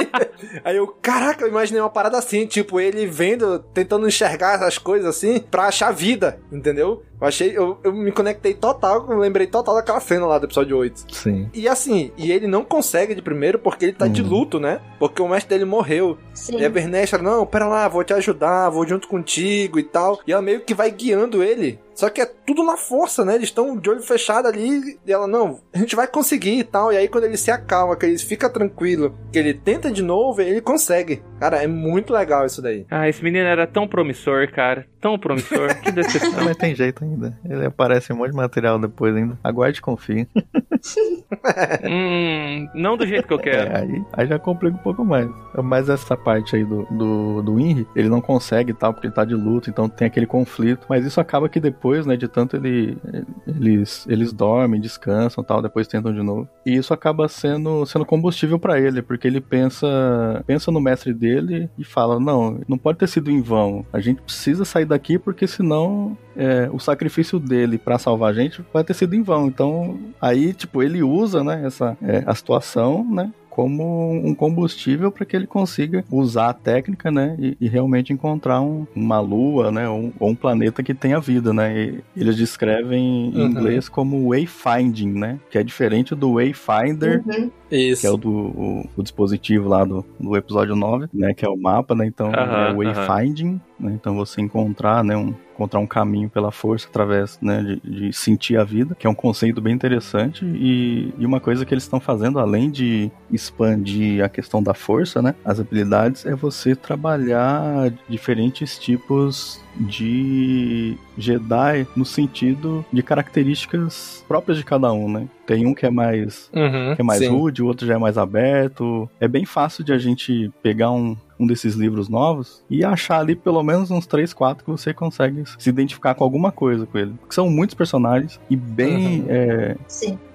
Aí eu, caraca, eu imaginei uma parada assim, tipo, ele vendo, tentando enxergar as coisas assim, pra achar vida, entendeu? Eu achei, eu, eu me conectei total, eu lembrei total daquela cena lá do episódio 8. Sim. E assim, e ele não consegue de primeiro porque ele tá uhum. de luto, né? Porque o mestre dele morreu. Sim. E a Vernestra, não, pera lá, vou te ajudar, vou junto contigo e tal. E ela meio que vai guiando ele só que é tudo na força, né? Eles estão de olho fechado ali e ela, não, a gente vai conseguir e tal. E aí quando ele se acalma, que ele fica tranquilo, que ele tenta de novo, ele consegue. Cara, é muito legal isso daí. Ah, esse menino era tão promissor, cara. Tão promissor. que <laughs> decepção. Mas tem jeito ainda. Ele aparece um monte de material depois ainda. Aguarde e confie. <laughs> hum, não do jeito que eu quero. É, aí, aí já complica um pouco mais. Mas essa parte aí do, do, do Inri, ele não consegue e tal, porque ele tá de luto, então tem aquele conflito. Mas isso acaba que depois depois, né, de tanto ele, eles, eles dormem, descansam tal, depois tentam de novo. E isso acaba sendo, sendo combustível para ele, porque ele pensa, pensa no mestre dele e fala: não, não pode ter sido em vão. A gente precisa sair daqui porque senão é, o sacrifício dele para salvar a gente vai ter sido em vão. Então, aí, tipo, ele usa, né, essa é, a situação, né, como um combustível para que ele consiga usar a técnica, né, e, e realmente encontrar um, uma lua, né, ou um, um, planeta que tenha vida, né. E eles descrevem em uhum. inglês como wayfinding, né, que é diferente do wayfinder, uhum. que é o do o, o dispositivo lá do, do episódio 9, né, que é o mapa, né. Então uhum, é wayfinding, né, então você encontrar, né, um encontrar um caminho pela força através né, de, de, sentir a vida, que é um conceito bem interessante e, e uma coisa que eles estão fazendo além de expandir a questão da força, né, as habilidades, é você trabalhar diferentes tipos de Jedi no sentido de características próprias de cada um, né? Tem um que é mais, uhum, que é mais rude, o outro já é mais aberto. É bem fácil de a gente pegar um, um desses livros novos e achar ali pelo menos uns 3, 4 que você consegue se identificar com alguma coisa com ele. Porque são muitos personagens e bem uhum. é,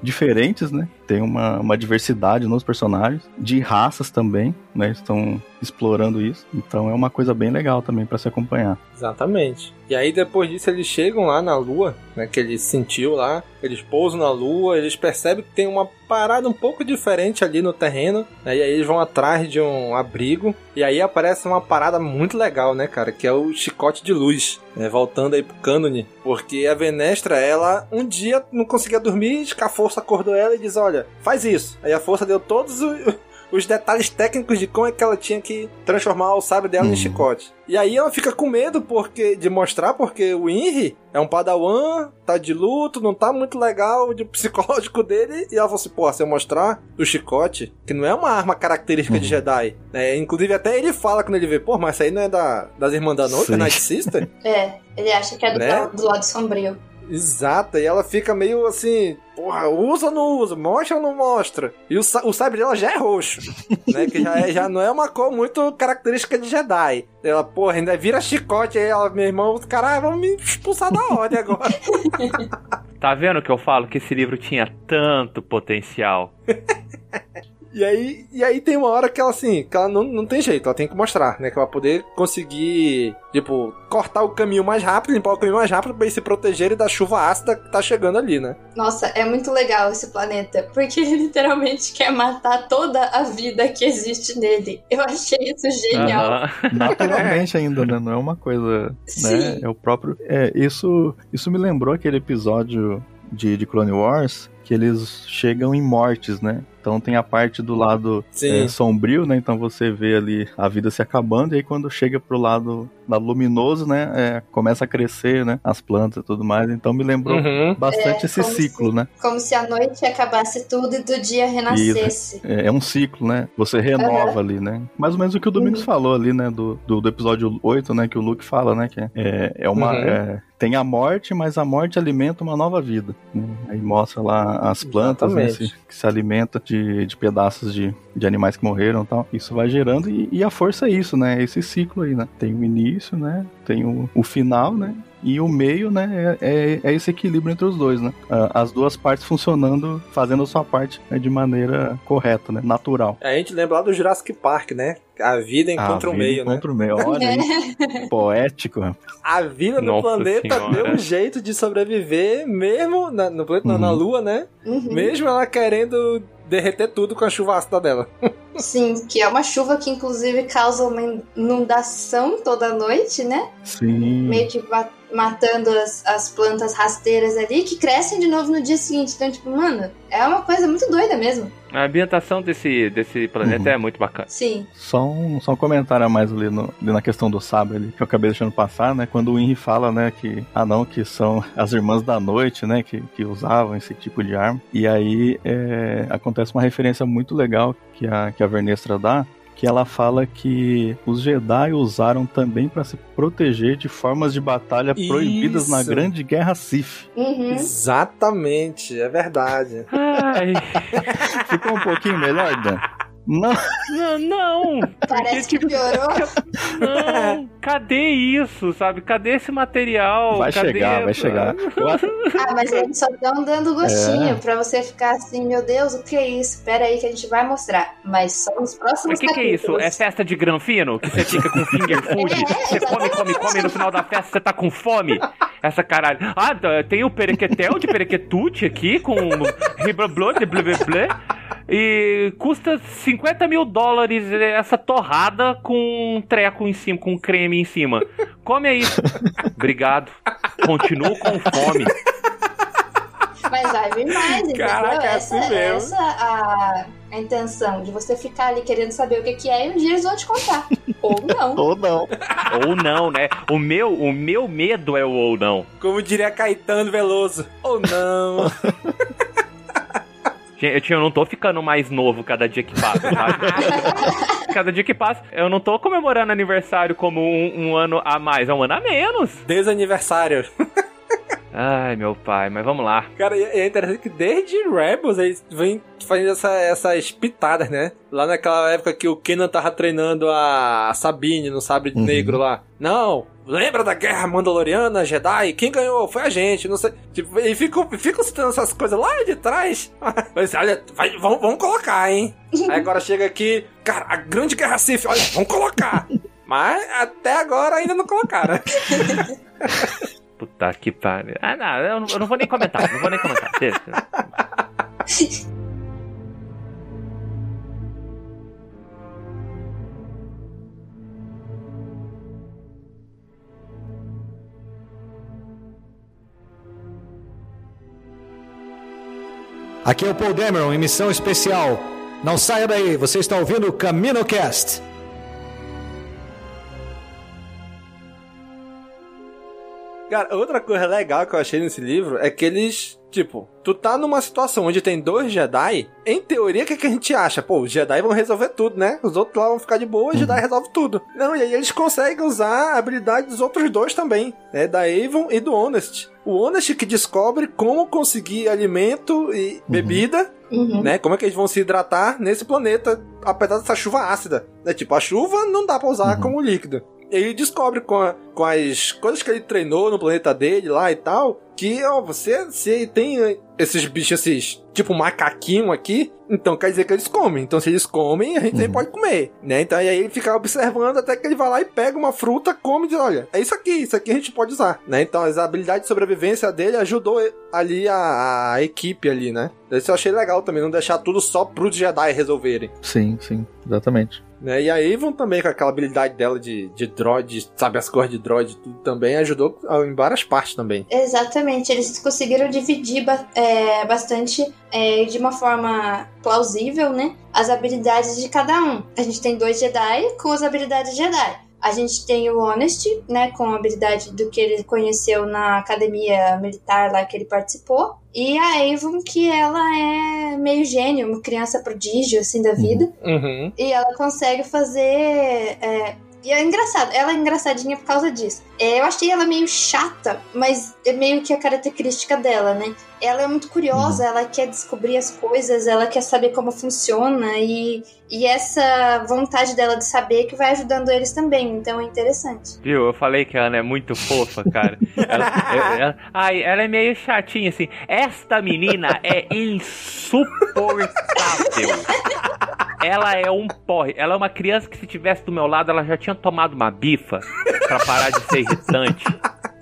diferentes, né? Tem uma, uma diversidade nos personagens, de raças também, né? Estão explorando isso. Então é uma coisa bem legal também para se acompanhar. Exatamente. E aí depois disso eles chegam lá na lua, né, que ele sentiu lá, eles pousam na lua, eles percebem que tem uma parada um pouco diferente ali no terreno, né, e aí eles vão atrás de um abrigo, e aí aparece uma parada muito legal, né, cara, que é o chicote de luz, né, voltando aí pro cânone, porque a Venestra, ela um dia não conseguia dormir, a força acordou ela e diz, olha, faz isso. Aí a força deu todos os <laughs> os detalhes técnicos de como é que ela tinha que transformar o sabre dela em uhum. chicote. E aí ela fica com medo porque de mostrar porque o Inri é um padawan, tá de luto, não tá muito legal de <laughs> psicológico dele. E ela falou assim, pô, se eu mostrar o chicote, que não é uma arma característica uhum. de Jedi. É, inclusive até ele fala quando ele vê, pô, mas isso aí não é da, das Irmãs da Noite, é Night Sister? <laughs> É, ele acha que é do, né? do lado sombrio. Exato, e ela fica meio assim, porra, usa ou não usa, mostra ou não mostra. E o, o sabre dela já é roxo, <laughs> né? Que já, é, já não é uma cor muito característica de Jedi. Ela, porra, ainda vira chicote aí, ela, meu irmão, caralho, vão me expulsar da ordem agora. tá vendo que eu falo que esse livro tinha tanto potencial? <laughs> E aí, e aí tem uma hora que ela, assim, que ela não, não tem jeito, ela tem que mostrar, né? Que ela poder conseguir, tipo, cortar o caminho mais rápido, limpar o caminho mais rápido pra eles se protegerem da chuva ácida que tá chegando ali, né? Nossa, é muito legal esse planeta, porque ele literalmente quer matar toda a vida que existe nele. Eu achei isso genial. Uhum. <laughs> Naturalmente ainda, né? Não é uma coisa, né? Sim. né? É o próprio... É, isso, isso me lembrou aquele episódio de, de Clone Wars que eles chegam em mortes, né? Então tem a parte do lado é, sombrio, né? Então você vê ali a vida se acabando, e aí quando chega pro lado, lado luminoso, né? É, começa a crescer, né? As plantas e tudo mais. Então me lembrou uhum. bastante é, esse ciclo, se, né? Como se a noite acabasse tudo e do dia renascesse. É, é, um ciclo, né? Você renova uhum. ali, né? Mais ou menos o que o Domingos uhum. falou ali, né? Do, do, do, episódio 8, né? Que o Luke fala, né? Que é, é uma. Uhum. É, tem a morte, mas a morte alimenta uma nova vida. Né? Aí mostra lá as plantas né, se, que se alimentam de, de pedaços de, de animais que morreram e tal. Isso vai gerando e, e, a força é isso, né? Esse ciclo aí, né? Tem o início, né? Tem o, o final, né? E o meio, né, é, é, é, esse equilíbrio entre os dois, né? As duas partes funcionando, fazendo a sua parte né, de maneira correta, né? Natural. A gente lembra lá do Jurassic Park, né? A vida encontra a o meio, encontra né? o meio, olha aí. <laughs> Poético, A vida no Nossa planeta senhora. deu um jeito de sobreviver, mesmo na, no planeta, uhum. na Lua, né? Uhum. Mesmo ela querendo derreter tudo com a chuva ácida dela. <laughs> Sim, que é uma chuva que inclusive causa uma inundação toda noite, né? Sim. Meio que matando as, as plantas rasteiras ali, que crescem de novo no dia seguinte. Então, tipo, mano, é uma coisa muito doida mesmo. A ambientação desse, desse planeta uhum. é muito bacana. Sim. Só um, só um comentário a mais ali, no, ali na questão do sabre ali, que eu acabei deixando passar, né? Quando o Henry fala, né, que, ah não, que são <laughs> as irmãs da noite, né, que, que usavam esse tipo de arma. E aí é, acontece uma referência muito legal que a, que a Vernestra dá, que ela fala que os Jedi usaram também para se proteger de formas de batalha Isso. proibidas na Grande Guerra Sith. Uhum. Exatamente, é verdade. <laughs> Ficou um pouquinho melhor, Dan? Não. Não, não. Parece que piorou. <laughs> Não. Cadê isso, sabe? Cadê esse material? Vai Cadê chegar, vai chegar. Ah, mas eles só estão dando gostinho é. pra você ficar assim, meu Deus, o que é isso? Pera aí que a gente vai mostrar. Mas só nos próximos O que, que, é isso? É festa de granfino? Que você fica com finger <laughs> food? É, você come, come, come e no final da festa você tá com fome? essa caralho. Ah, tem o perequetel de perequetute aqui com blá de blá blá blá. E custa 50 mil dólares essa torrada com um treco em cima, com creme em cima. Come aí. <laughs> Obrigado. Continuo com fome. Mas vai vir mais, entendeu? Caraca, é essa, assim mesmo. essa a, a intenção de você ficar ali querendo saber o que, que é e um dia eles vão te contar. ou não. Ou não. ou não, né? O meu, o meu medo é o ou não. Como diria Caetano Veloso. Ou não. <laughs> Gente, eu não tô ficando mais novo cada dia que passa, sabe? <laughs> cada dia que passa, eu não tô comemorando aniversário como um, um ano a mais, é um ano a menos. Desaniversário. Ai, meu pai, mas vamos lá. Cara, é interessante que desde Rebels eles vêm fazendo essa, essas pitadas, né? Lá naquela época que o Kenan tava treinando a Sabine no Sabre Uhum. Negro lá. Não, lembra da guerra Mandaloriana, Jedi? Quem ganhou? Foi a gente, não sei. Tipo, e ficam fico citando essas coisas lá de trás. <laughs> Mas olha, vai, vamos, vamos colocar, hein? Aí agora chega aqui, cara, a grande guerra Sith, olha, vamos colocar. <laughs> Mas até agora ainda não colocaram. <laughs> Puta que pariu. Ah, não, eu não, eu não vou nem comentar, não vou nem comentar. <laughs> Deixa. Aqui é o Paul Dameron em missão especial. Não saia daí, você está ouvindo o CaminoCast. Cara, outra coisa legal que eu achei nesse livro é que eles, tipo, tu tá numa situação onde tem dois Jedi, em teoria, o que, que a gente acha? Pô, os Jedi vão resolver tudo, né? Os outros lá vão ficar de boa, os Jedi resolvem tudo. Não, e aí eles conseguem usar a habilidade dos outros dois também, né? Da Avon e do Honest. O Honest que descobre como conseguir alimento e bebida Uhum. né? Como é que eles vão se hidratar nesse planeta, apesar dessa chuva ácida? É tipo, a chuva não dá pra usar como líquido. Ele descobre com, a- com as coisas que ele treinou no planeta dele lá e tal, que, ó, você, se tem eh, esses bichos, esses, tipo macaquinho aqui, então quer dizer que eles comem. Então se eles comem, a gente nem pode comer, né? Então aí ele fica observando até que ele vai lá e pega uma fruta, come e diz, olha, é isso aqui, isso aqui a gente pode usar, né? Então as habilidades de sobrevivência dele ajudou ali a, a equipe ali, né? Isso eu achei legal também, não deixar tudo só pros Jedi resolverem. Sim, sim, exatamente. Né? E a Avon também, com aquela habilidade dela de, de droid, sabe, as cores de droid, tudo também ajudou em várias partes também. Exatamente, eles conseguiram dividir é, bastante é, de uma forma plausível, né? As habilidades de cada um. A gente tem dois Jedi com as habilidades Jedi. A gente tem o Honest, né, com a habilidade do que ele conheceu na academia militar lá que ele participou. E a Avon, que ela é meio gênio, uma criança prodígio, assim, da vida. Uhum. E ela consegue fazer. é, E é engraçado, ela é engraçadinha por causa disso. É, eu achei ela meio chata, mas é meio que a característica dela, né? Ela é muito curiosa, ela quer descobrir as coisas, ela quer saber como funciona e, e essa vontade dela de saber que vai ajudando eles também, então é interessante. Viu? Eu falei que ela é muito fofa, cara. <laughs> Ela, ela- ai, ela é meio chatinha, assim. Esta menina é <laughs> insuportável. Ela é um porre. Ela é uma criança que se tivesse do meu lado, ela já tinha tomado uma bifa pra parar de ser irritante.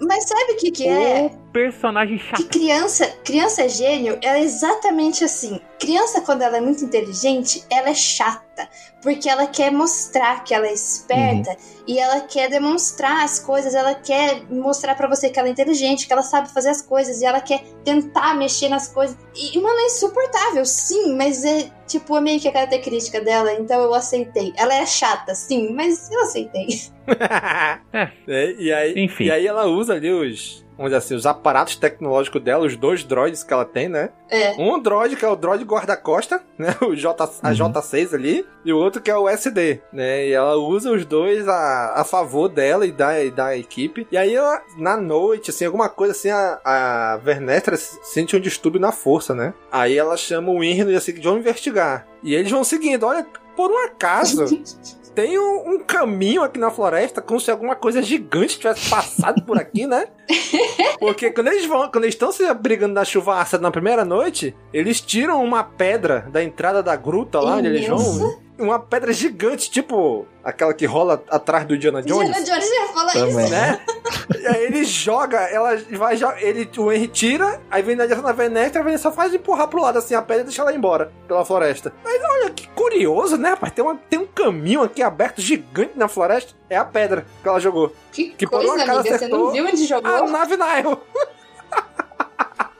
Mas sabe o que, que é? Personagem chato. Que criança, criança gênio, ela é exatamente assim. Criança, quando ela é muito inteligente, ela é chata. Porque ela quer mostrar que ela é esperta e ela quer demonstrar as coisas, ela quer mostrar pra você que ela é inteligente, que ela sabe fazer as coisas e ela quer tentar mexer nas coisas. E, mano, é insuportável, sim, mas é tipo, é meio que a característica dela, então eu aceitei. Ela é chata, sim, mas eu aceitei. <laughs> <laughs> É, e, aí, Enfim. e aí ela usa ali os, vamos dizer assim, os aparatos tecnológicos dela, os dois droids que ela tem, né? É. Um droid que é o droid guarda-costa, <laughs> né? O J, a J6 ali, e o outro que é o SD, né? E ela usa os dois a, a favor dela e da, e da equipe. E aí ela, na noite, assim, alguma coisa assim, a, a Vernestra sente um distúrbio na força, né? Aí ela chama o Inri e assim, vão investigar. E eles vão seguindo, olha, por um acaso. <laughs> Tem um, um caminho aqui na floresta, como se alguma coisa gigante tivesse passado por aqui, né? <laughs> Porque quando eles vão, quando eles estão se brigando na chuva ácida na primeira noite, eles tiram uma pedra da entrada da gruta lá onde eles vão. Uma pedra gigante, tipo aquela que rola atrás do Indiana Jones. Indiana Jones ia falar Também. isso. Né? <laughs> E aí ele joga, ela vai jogar, ele, o Henry tira, aí vem na direção da Venetra, a Venetra só faz empurrar pro lado assim a pedra e deixa ela embora pela floresta. Mas olha que curioso, né, rapaz? Tem, uma, tem um caminho aqui aberto gigante na floresta. É a pedra que ela jogou. Que, Que por um coisa, acaso amiga. Você não acertou viu onde jogou? A nave Nile. <laughs>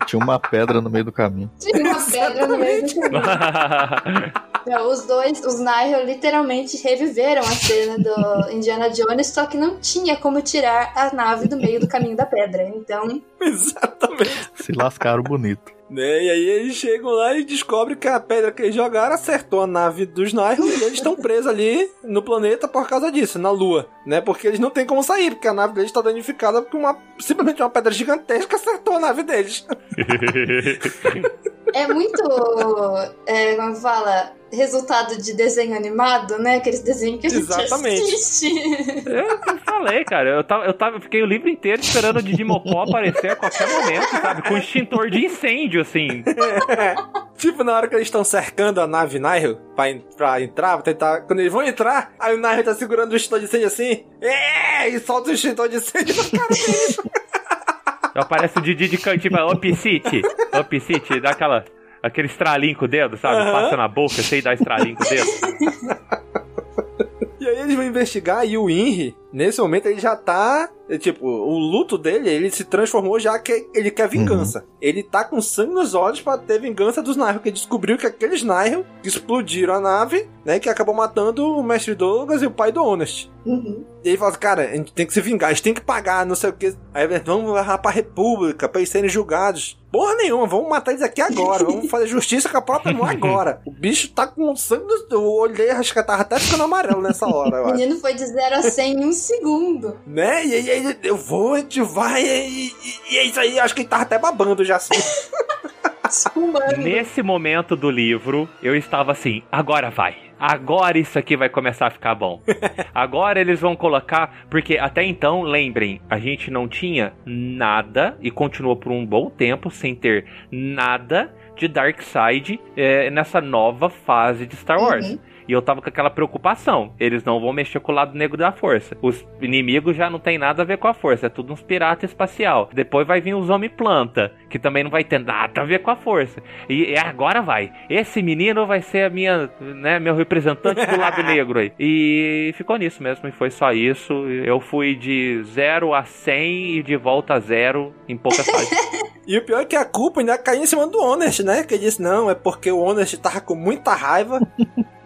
Tinha uma pedra no meio do caminho. <laughs> Tinha uma pedra no meio do caminho. Não, os dois, os Nihil, literalmente reviveram a cena do Indiana Jones, só que não tinha como tirar a nave do meio do caminho da pedra. Então, Exatamente. Se lascaram bonito. Né? E aí eles chegam lá e descobrem que a pedra que eles jogaram acertou a nave dos Nihil e eles estão presos ali no planeta por causa disso, na Lua, né? Porque eles não têm como sair, porque a nave deles está danificada porque uma, simplesmente uma pedra gigantesca acertou a nave deles. <laughs> é muito. É, como fala? Resultado de desenho animado, né? Aqueles desenhos que a gente Exatamente. assiste. Eu, eu falei, cara, eu tava, eu tava, eu fiquei o livro inteiro esperando o Digimocó aparecer a qualquer momento, sabe? Com extintor de incêndio, assim. <laughs> tipo, na hora que eles estão cercando a nave Nihil pra, pra entrar, pra tentar. Quando eles vão entrar, aí o Nihil tá segurando o extintor de incêndio assim, é, e solta o extintor de incêndio. Cara, que isso? Aparece o Didi de cantinho e fala, ô Piscite, ô Piscite, dá aquela, aquele estralinho com o dedo, sabe? Passa na boca, sem dar estralinho com o dedo. <laughs> Eles vão investigar e o Inri, nesse momento, ele já tá. é, Tipo, o luto dele, ele se transformou já que ele quer vingança. Ele tá com sangue nos olhos pra ter vingança dos Nihil, que descobriu que aqueles Nihil explodiram a nave, né? Que acabou matando o Mestre Douglas e o pai do Honest. Uhum. E ele fala assim, cara, a gente tem que se vingar, a gente tem que pagar, não sei o que. Aí eles vamos levar pra República, pra eles serem julgados. Porra nenhuma, vamos matar eles aqui agora, vamos <laughs> fazer justiça com a própria mão agora. O bicho tá com sangue no... O olho dele, acho que tava até ficando amarelo nessa hora, eu O acho. menino foi de 0 a 100 em um segundo. Né? E aí eu vou, a gente vai, e, e- e é isso aí, acho que ele tava até babando já assim. Nesse momento do livro, eu estava assim, agora vai. Agora isso aqui vai começar a ficar bom. <laughs> Agora eles vão colocar. Porque até então, lembrem, a gente não tinha nada e continuou por um bom tempo sem ter nada de Darkseid é, nessa nova fase de Star Wars. Uhum. E eu tava com aquela preocupação. Eles não vão mexer com o lado negro da força. Os inimigos já não tem nada a ver com a força. É tudo uns pirata espacial. Depois vai vir os homem-planta, que também não vai ter nada a ver com a força. E, e agora vai. Esse menino vai ser a minha, né, meu representante do lado <laughs> negro aí. E ficou nisso mesmo. E foi só isso. Eu fui de 0 a 100 e de volta a zero em poucas <laughs> páginas. E o pior é que a culpa ainda caiu em cima do Honest, né? Que ele disse, não, é porque o Honest tava com muita raiva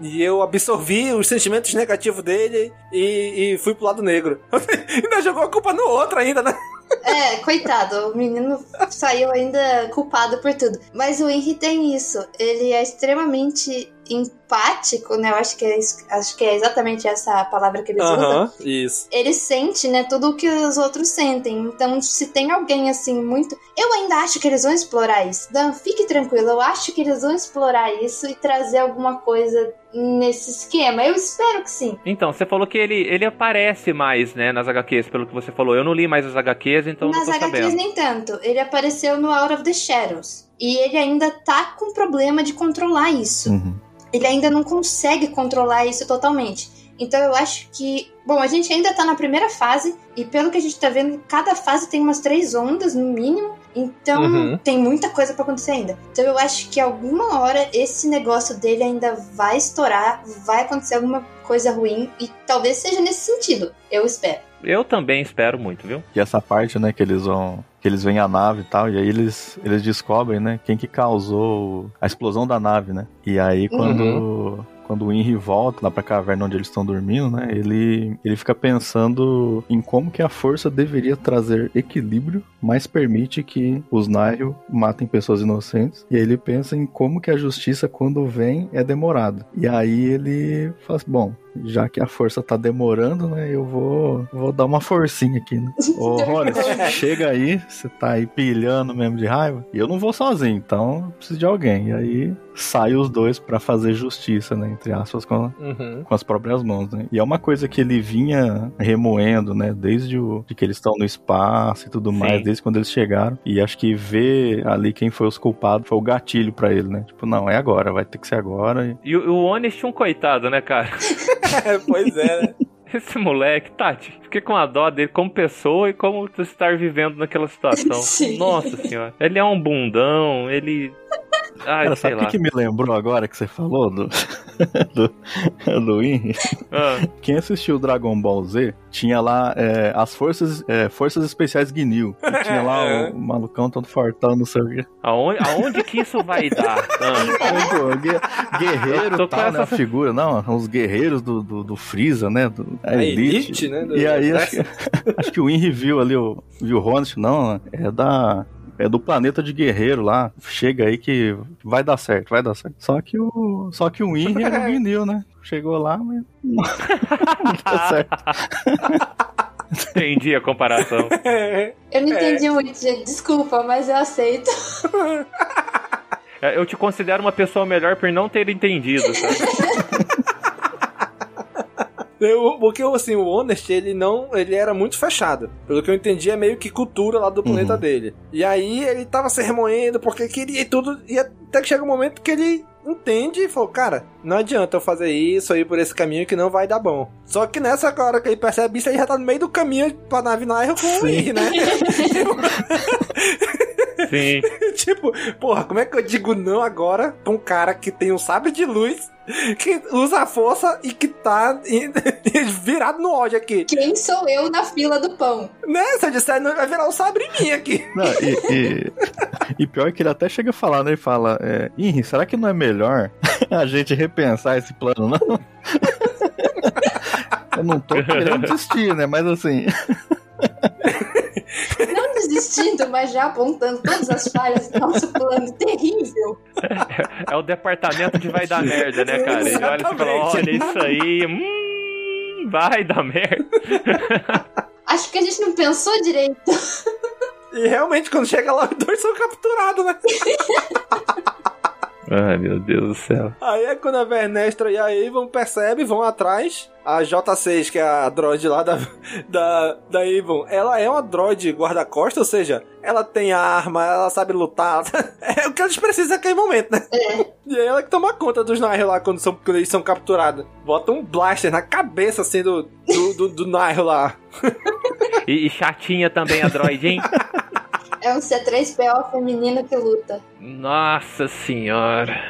e eu absorvi os sentimentos negativos dele e, e fui pro lado negro. <laughs> ainda jogou a culpa no outro ainda, né? É, coitado, o menino saiu ainda culpado por tudo. Mas o Henry tem isso. Ele é extremamente empático, né? Eu acho que é, isso- acho que é exatamente essa palavra que eles usam. Aham, isso. Ele sente, né, tudo o que os outros sentem. Então, se tem alguém assim muito. Eu ainda acho que eles vão explorar isso. Dan, fique tranquilo. Eu acho que eles vão explorar isso e trazer alguma coisa nesse esquema. Eu espero que sim. Então, você falou que ele, ele aparece mais, né, nas HQs, pelo que você falou. Eu não li mais as HQs, então Nas não tô HQs sabendo. nem tanto. Ele apareceu no Out of the Shadows. E ele ainda tá com problema de controlar isso. Uhum. Ele ainda não consegue controlar isso totalmente. Então eu acho que. Bom, a gente ainda tá na primeira fase. E pelo que a gente tá vendo, cada fase tem umas três ondas, no mínimo. Então Uhum. tem muita coisa pra acontecer ainda. Então eu acho que alguma hora esse negócio dele ainda vai estourar, vai acontecer alguma coisa ruim. E talvez seja nesse sentido. Eu espero. Eu também espero muito, viu? E essa parte, né, que eles vão. Que eles veem a nave e tal, e aí eles, eles descobrem, né, quem que causou a explosão da nave, né? E aí quando. Quando o Henry volta lá pra caverna onde eles estão dormindo, né? Ele, ele fica pensando em como que a força deveria trazer equilíbrio, mas permite que os Nihil matem pessoas inocentes. E aí ele pensa em como que a justiça, quando vem, é demorada. E aí ele fala assim, bom, já que a força tá demorando, né? Eu vou, vou dar uma forcinha aqui, né? Ô, Horace, <laughs> chega aí, você tá aí pilhando mesmo de raiva. E eu não vou sozinho, então eu preciso de alguém. E aí sai os dois pra fazer justiça, né? Entre aspas, com, Uhum. com as próprias mãos, né? E é uma coisa que ele vinha remoendo, né? Desde o, de que eles estão no espaço e tudo mais, Sim. desde quando eles chegaram. E acho que ver ali quem foi os culpados foi o gatilho pra ele, né? Tipo, não, é agora, vai ter que ser agora. E o o Honest um coitado, né, cara? <laughs> <laughs> pois é, né? esse moleque, Tati, fiquei com a dó dele como pessoa e como tu estar vivendo naquela situação. <laughs> Sim. Nossa senhora. Ele é um bundão, ele. <laughs> Ai, Cara, sei sabe o que me lembrou agora que você falou do, <laughs> do, do Henry? Ah, Quem assistiu Dragon Ball Z tinha lá é, as forças, é, forças especiais Guinil. E tinha lá <laughs> o, o malucão todo fortão, não sei o quê. aonde, aonde que isso vai dar? Ah, <laughs> guerreiro com né? A essa- figura, não, os guerreiros do, do, do Freeza, né? Do, a A elite. elite, né, do e aí acho que, acho que o Henry viu ali, o, viu o Ronald, não, é da. É do planeta de guerreiro lá. Chega aí que vai dar certo, vai dar certo. Só que o. Só que o Henry era o Guinil, né? Chegou lá, mas. <laughs> Não deu certo. entendi a comparação. <laughs> Eu não entendi muito, gente. Desculpa, mas eu aceito. É, Eu te considero uma pessoa melhor por não ter entendido, sabe? <laughs> Eu, porque assim, o Honest, ele não. Ele era muito fechado. Pelo que eu entendi, é meio que cultura lá do planeta dele. E aí ele tava se remoendo porque queria e tudo. E até que chega um momento que ele entende e falou, cara, não adianta eu fazer isso aí por esse caminho que não vai dar bom. Só que nessa hora que ele percebe isso, ele já tá no meio do caminho pra nave Nairo com o Henry, né? <laughs> <laughs> Sim. <laughs> tipo, porra, como é que eu digo não agora pra um cara que tem um sabre de luz, que usa a força e que tá <laughs> virado no ódio aqui? Quem sou eu na fila do pão? Né? Se eu disser, não vai virar um sabre em mim aqui. Não, e, e, e pior que ele até chega a falar, né? Ele fala, é, será que não é melhor <laughs> a gente repensar esse plano, não? Eu não tô querendo desistir, né? Mas assim. Mas já apontando todas as falhas do nosso plano terrível. É o departamento de vai dar merda, né, cara? Ele olha e fala, olha isso aí, hum, vai dar merda. Acho que a gente não pensou direito. E realmente, quando chega lá, os dois são capturados, né? <laughs> Ai, meu Deus do céu. Aí é quando a Vernestra e a Avon percebem, vão atrás. A J6, que é a droid lá da, da, da Avon, ela é uma droid guarda-costas, ou seja, ela tem arma, ela sabe lutar. <laughs> É o que eles precisam naquele momento, né? E é ela que toma conta dos Nair lá quando, são, quando eles são capturados. Bota um blaster na cabeça, assim, do, do, do, do Nair lá. E, e chatinha também a droid, hein? <laughs> É um C3PO feminino que luta. Nossa senhora.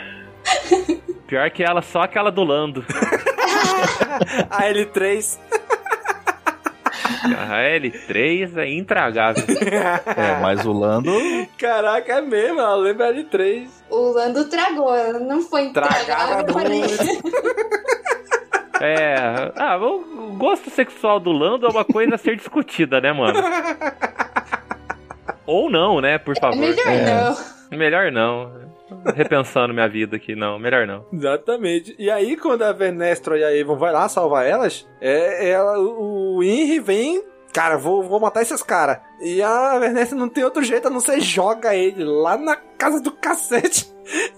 Pior que ela, só aquela do Lando. <laughs> A L3. A L3 é intragável. É, mas o Lando. Caraca, é mesmo, ela lembra a L3. O Lando tragou, ela não foi intragável, <laughs> É. Ah, o o gosto sexual do Lando é uma coisa a ser discutida, né, mano? <laughs> Ou não, né, por favor. Melhor não. Melhor não. Repensando minha vida aqui, não, melhor não. Exatamente. E aí, quando a Venestra e a Avon vai lá salvar elas, é, ela, o Henry vem. Cara, vou, vou matar esses caras. E a Venestra não tem outro jeito a não ser joga ele lá na casa do cacete.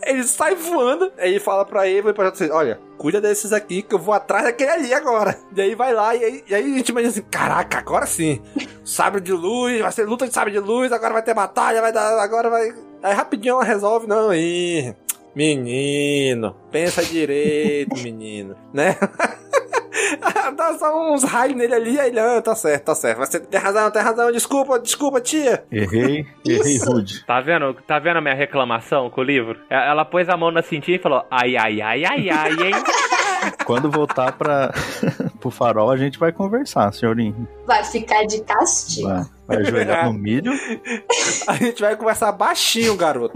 Ele sai voando. Aí fala pra Avon e pra vocês: Olha, cuida desses aqui que eu vou atrás daquele ali agora. E aí vai lá, e aí, e aí a gente imagina assim: Caraca, agora sim. Sabre de luz, vai ser luta de sabre de luz, agora vai ter batalha, vai dar. Agora vai. Aí rapidinho ela resolve: Não, aí. Menino, pensa direito, menino, <laughs> né? <laughs> Dá só uns raios nele ali, aí ele, ah, tá certo, tá certo. Você tem razão, tem razão, desculpa, desculpa, tia. Errei, <laughs> errei rude. Tá vendo? Tá vendo a minha reclamação com o livro? E- Ela pôs a mão na cintinha e falou: ai, ai, ai, ai, ai, hein? <laughs> Quando voltar pra, pro farol, a gente vai conversar, senhorinho. Vai ficar de castigo. Vai, vai ajoelhar no milho. A gente vai conversar baixinho, garoto.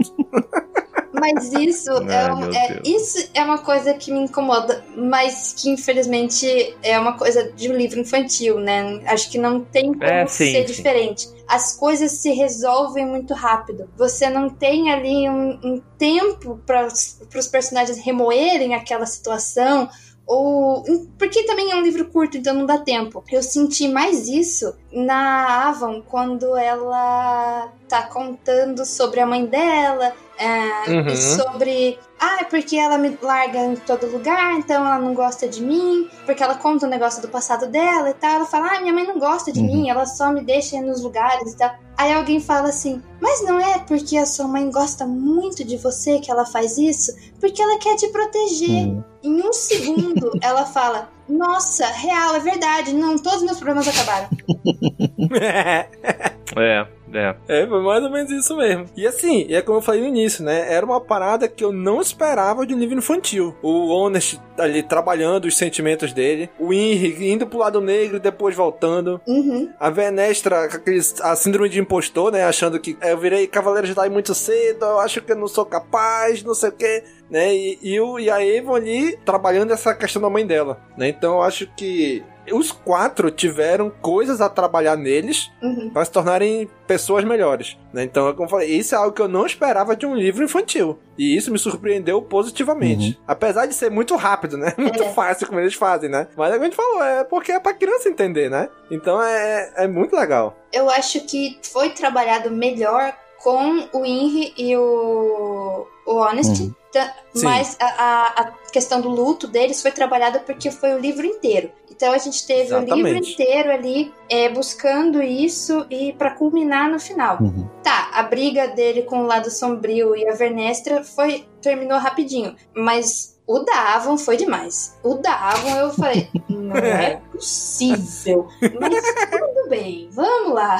Mas isso, <laughs> Ai, é, um- meu é- Deus. isso é uma coisa que me incomoda, mas que infelizmente é uma coisa de um livro infantil, né? Acho que não tem como É, sim, ser sim. diferente. As coisas se resolvem muito rápido. Você não tem ali um, um tempo para os personagens remoerem aquela situação. Ou. Porque também é um livro curto, então não dá tempo. Eu senti mais isso na Avon, quando ela tá contando sobre a mãe dela, é, Uhum. sobre. Ah, é porque ela me larga em todo lugar, então ela não gosta de mim. Porque ela conta o negócio do passado dela e tal. Ela fala, ah, minha mãe não gosta de Uhum. mim, ela só me deixa nos lugares e tal. Aí alguém fala assim, mas não é porque a sua mãe gosta muito de você que ela faz isso? Porque ela quer te proteger. Em um segundo, <laughs> ela fala, Nossa, real, é verdade. Não, todos os meus problemas acabaram. <laughs> é. É, é. Foi mais ou menos isso mesmo. E assim, é como eu falei no início, né? Era uma parada que eu não esperava de um livro infantil. O Honest ali trabalhando os sentimentos dele. O Henry indo pro lado negro e depois voltando. Uhum. A Venestra, a síndrome de impostor, né? Achando que é, eu virei Cavaleiro Jedi muito cedo, eu acho que eu não sou capaz, não sei o quê. Né? E, e, o, e a Avon ali trabalhando essa questão da mãe dela. Né? Então eu acho que os quatro tiveram coisas a trabalhar neles uhum. para se tornarem pessoas melhores. Né? Então, como eu falei, isso é algo que eu não esperava de um livro infantil. E isso me surpreendeu positivamente. Uhum. Apesar de ser muito rápido, né? <laughs> Muito é. fácil como eles fazem, né? Mas é como a gente falou, é porque é pra criança entender, né? Então é, é muito legal. Eu acho que foi trabalhado melhor com o Henry e o, o Honesty. Uhum. Mas a, a, questão do luto deles foi trabalhada porque foi o livro inteiro. Então a gente teve Exatamente. o livro inteiro ali é, buscando isso e para culminar no final. Uhum. Tá, a briga dele com o lado sombrio e a Vernestra foi terminou rapidinho, mas o Davon foi demais. O Davon eu falei, <laughs> não é <laughs> possível. Mas tudo bem, vamos lá.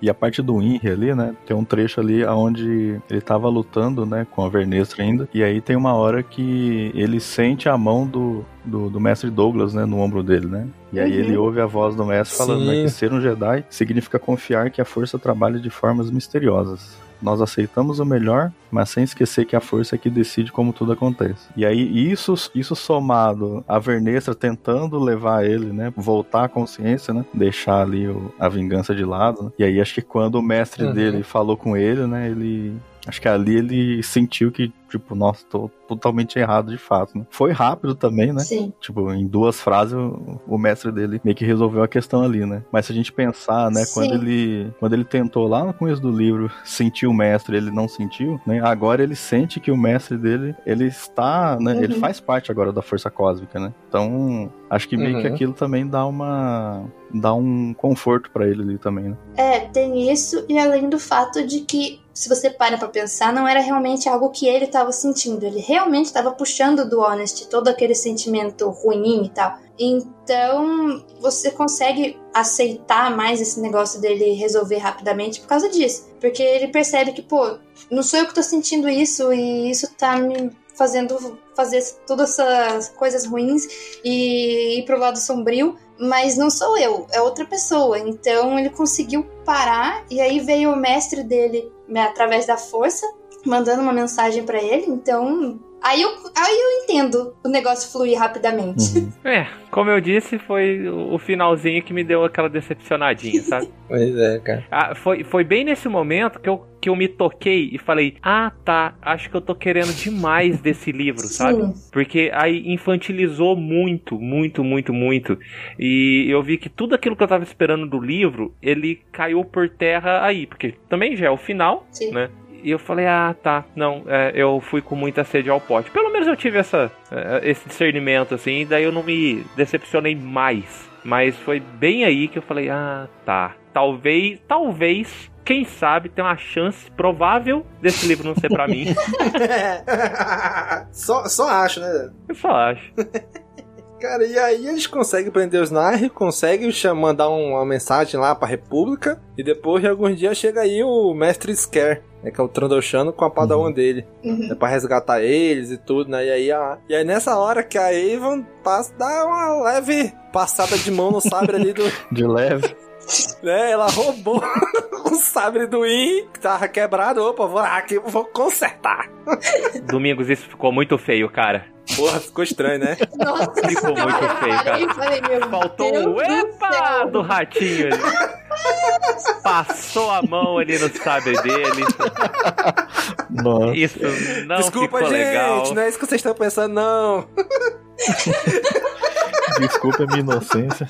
E a parte do Inri ali, né? Tem um trecho ali onde ele tava lutando, né? Com a Vernestra ainda. E aí tem uma hora que ele sente a mão do, do, do mestre Douglas, né? No ombro dele, né? E aí uhum. ele ouve a voz do mestre falando né, que ser um Jedi significa confiar que a força trabalha de formas misteriosas. Nós aceitamos o melhor, mas sem esquecer que a força é que decide como tudo acontece. E aí isso, isso somado a Vernestra tentando levar ele, né, voltar à consciência, né, deixar ali o, a vingança de lado. Né? E aí acho que quando o mestre uhum. dele falou com ele, né, ele acho que ali ele sentiu que tipo, nossa, tô totalmente errado de fato, né? Foi rápido também, né? Sim. Tipo, em duas frases o, mestre dele meio que resolveu a questão ali, né? Mas se a gente pensar, né, Sim. quando ele quando ele tentou lá no começo do livro sentir o mestre, ele não sentiu, né? Agora ele sente que o mestre dele, ele está, né, uhum. ele faz parte agora da força cósmica, né? Então, acho que meio uhum. que aquilo também dá uma dá um conforto para ele ali também, né? É, tem isso e além do fato de que se você para pra pensar, não era realmente algo que ele estava sentindo. Ele realmente estava puxando do Honest todo aquele sentimento ruim e tal. Então, você consegue aceitar mais esse negócio dele resolver rapidamente por causa disso. Porque ele percebe que, pô, não sou eu que tô sentindo isso e isso tá me fazendo fazer todas essas coisas ruins e ir pro lado sombrio, mas não sou eu, é outra pessoa. Então ele conseguiu parar e aí veio o mestre dele através da força mandando uma mensagem para ele, então Aí eu, aí eu entendo o negócio fluir rapidamente. Uhum. <laughs> É, como eu disse, foi o finalzinho que me deu aquela decepcionadinha, sabe? <laughs> pois é, cara. Ah, foi, foi bem nesse momento que eu, que eu me toquei e falei: Ah, tá, acho que eu tô querendo demais desse livro, sabe? Sim. Porque aí infantilizou muito, muito, muito, muito. E eu vi que tudo aquilo que eu tava esperando do livro, ele caiu por terra aí. Porque também já é o final, Sim. né? E eu falei, ah, tá, não, é, eu fui com muita sede ao pote. Pelo menos eu tive essa, é, esse discernimento, assim, e daí eu não me decepcionei mais. Mas foi bem aí que eu falei, ah, tá, talvez, talvez, quem sabe, tem uma chance provável desse livro não ser para mim. <laughs> só, só acho, né? Eu só acho. <laughs> Cara, e aí eles conseguem prender os Nair, conseguem mandar uma mensagem lá pra República, e depois de alguns dias chega aí o Mestre Scare, né, que é o Trandoshano com a Padawan uhum. dele, uhum. né, pra resgatar eles e tudo, né, e aí, a, e aí nessa hora que a Avon passa, dá uma leve passada de mão no sabre ali do... <laughs> de leve. Né, <laughs> ela roubou <laughs> o sabre do In, que tava quebrado, opa, vou aqui, vou consertar. Domingos, isso ficou muito feio, cara. Porra, ficou estranho, né? <laughs> Nossa, ficou muito feio, cara. Falei, Faltou o um epa do, do ratinho ali. Passou a mão ali no sabre dele. Nossa. Isso não Desculpa, ficou gente, legal. não é isso que vocês estão pensando, não. Desculpa a minha inocência.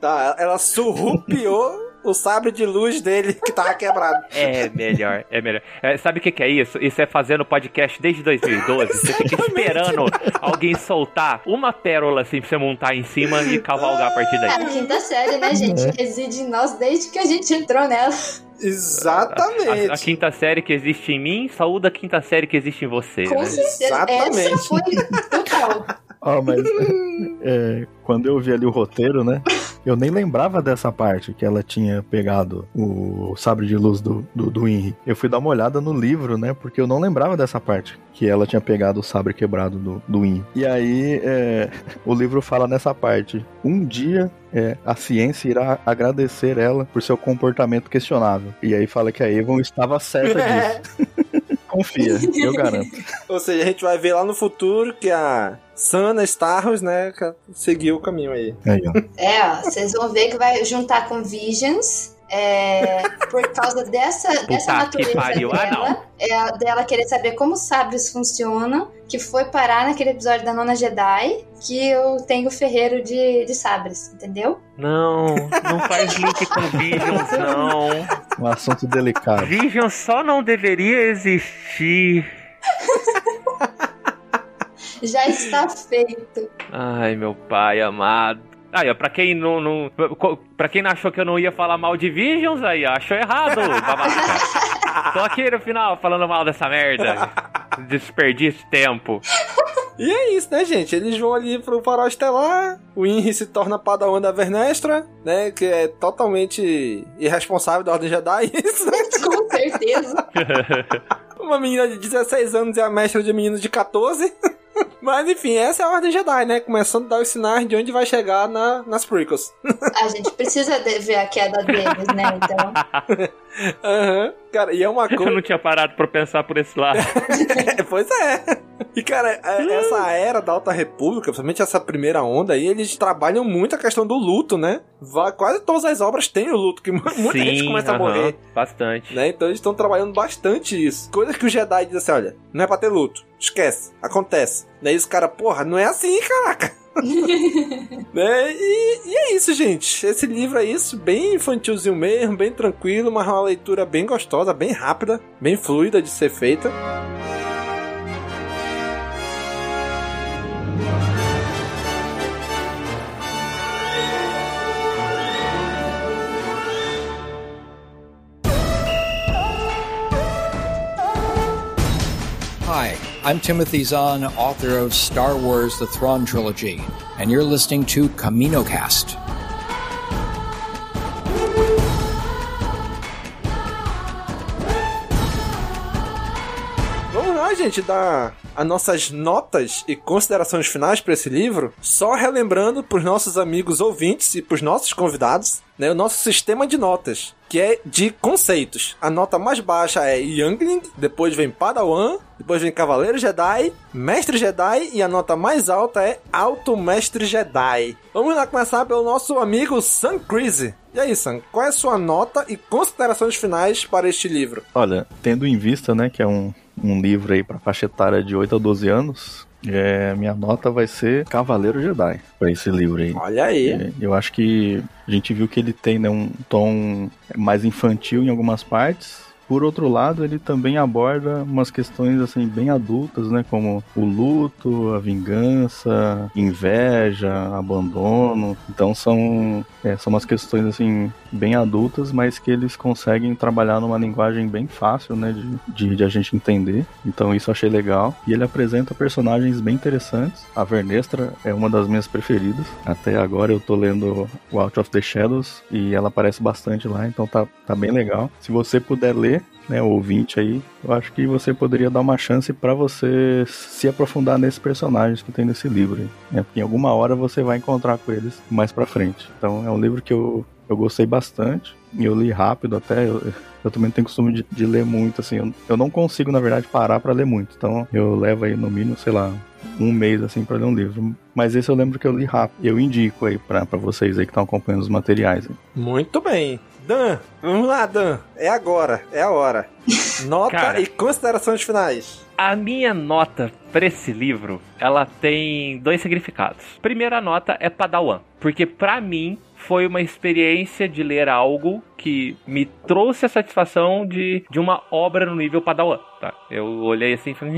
Tá, ela surrupiou o sabre de luz dele que tava quebrado. <laughs> É melhor, é melhor. É, sabe o que, que, é isso? Isso é fazendo podcast desde 2012. Você fica esperando alguém soltar uma pérola assim pra você montar em cima e cavalgar a partir daí. É a quinta série, né, gente? Reside em nós desde que a gente entrou nela. Exatamente. A, a, a, quinta série que existe em mim, saúde a quinta série que existe em você. Com né? certeza. Exatamente. Essa foi total. Ó, <laughs> mas é, quando eu vi ali o roteiro, né? Eu nem lembrava dessa parte que ela tinha pegado o sabre de luz do, do, do Inri. Eu fui dar uma olhada no livro, né? Porque eu não lembrava dessa parte. Que ela tinha pegado o sabre quebrado do, do Inri. E aí, é, o livro fala nessa parte. Um dia é, a ciência irá agradecer ela por seu comportamento questionável. E aí fala que a Avon estava certa <laughs> disso. <laughs> Confia, eu garanto. Ou seja, a gente vai ver lá no futuro que a Sana Starros, né, seguiu o caminho aí. Aí, ó. É, ó, vocês vão ver que vai juntar com Visions. É, por causa dessa, dessa natureza. Ah, dela, é, dela querer saber como os sábios funcionam, que foi parar naquele episódio da Nona Jedi, que eu tenho o ferreiro de, de sabres, entendeu? Não, não faz link com Visions, <laughs> não. Um assunto delicado. Visions só não deveria existir. <laughs> Já está feito. Ai, meu pai amado. Aí, ó, pra quem não, não. Pra quem não achou que eu não ia falar mal de Visions, aí, ó, achou errado, <laughs> babaca. Tô aqui no final falando mal dessa merda. <laughs> Desperdício de tempo. E é isso, né, gente? Eles vão ali pro farol estelar, o Inri se torna padawan da Vernestra, né, que é totalmente irresponsável da Ordem Jedi, <laughs> isso, né? Com certeza. Uma menina de 16 anos e a mestra de menino de 14. Mas enfim, essa é a Ordem Jedi, né? Começando a dar os sinais de onde vai chegar na, nas prequels. A gente precisa de ver a queda deles, né? <laughs> Então. Aham. Uhum. Cara, e é uma <laughs> coisa. Eu não tinha parado pra pensar por esse lado. <laughs> pois é. E, cara, essa era da Alta República, principalmente essa primeira onda aí, eles trabalham muito a questão do luto, né? Quase todas as obras têm o luto, que muita Sim, gente começa uh -huh, a morrer. Bastante. Né? Então eles estão trabalhando bastante isso. Coisas que o Jedi diz assim: olha, não é pra ter luto. Esquece. Acontece. Daí os caras, porra, não é assim, caraca. <laughs> né? E, e, é isso, gente. Esse livro é isso, bem infantilzinho mesmo, bem tranquilo, mas uma leitura bem gostosa, bem rápida, bem fluida de ser feita. Hi, I'm Timothy Zahn, author of Star Wars The Thrawn Trilogy, and you're listening to CaminoCast. Vamos lá, gente, dar as nossas notas e considerações finais para esse livro, só relembrando para os nossos amigos ouvintes e para os nossos convidados, né, o nosso sistema de notas, que é de conceitos. A nota mais baixa é Youngling, depois vem Padawan, depois vem Cavaleiro Jedi, Mestre Jedi e a nota mais alta é Alto Mestre Jedi. Vamos lá começar pelo nosso amigo Sam Crise. E aí, Sam, qual é a sua nota e considerações finais para este livro? Olha, tendo em vista, né, que é um, um livro aí para faixa etária de 8 a 12 anos, é, minha nota vai ser Cavaleiro Jedi para esse livro aí. Olha aí. É, eu acho que a gente viu que ele tem né, um tom mais infantil em algumas partes. Por outro lado, ele também aborda umas questões assim bem adultas, né, como o luto, a vingança, inveja, abandono. Então são é, são umas questões assim bem adultas, mas que eles conseguem trabalhar numa linguagem bem fácil, né, de, de, de a gente entender. Então isso achei legal. E ele apresenta personagens bem interessantes. A Vernestra é uma das minhas preferidas. Até agora eu tô lendo Out of the Shadows e ela aparece bastante lá, então tá, tá bem legal. Se você puder ler, né, o ouvinte aí, eu acho que você poderia dar uma chance para você se aprofundar nesses personagens que tem nesse livro, aí, né, porque em alguma hora você vai encontrar com eles mais para frente. Então é um livro que eu, eu gostei bastante, eu li rápido até, eu, eu também tenho costume de, de ler muito, assim, eu, eu, não consigo, na verdade, parar para ler muito, então eu levo aí no mínimo, sei lá, um mês assim para ler um livro. Mas esse eu lembro que eu li rápido. Eu indico aí para vocês aí que estão acompanhando os materiais. Muito bem. Dan, vamos lá, Dan. É agora, é a hora. <laughs> Nota Cara, e considerações finais. A minha nota para esse livro, ela tem dois significados. Primeira nota é Padawan, porque para mim foi uma experiência de ler algo que me trouxe a satisfação de, de uma obra no nível Padawan. Tá? Eu olhei assim e falei,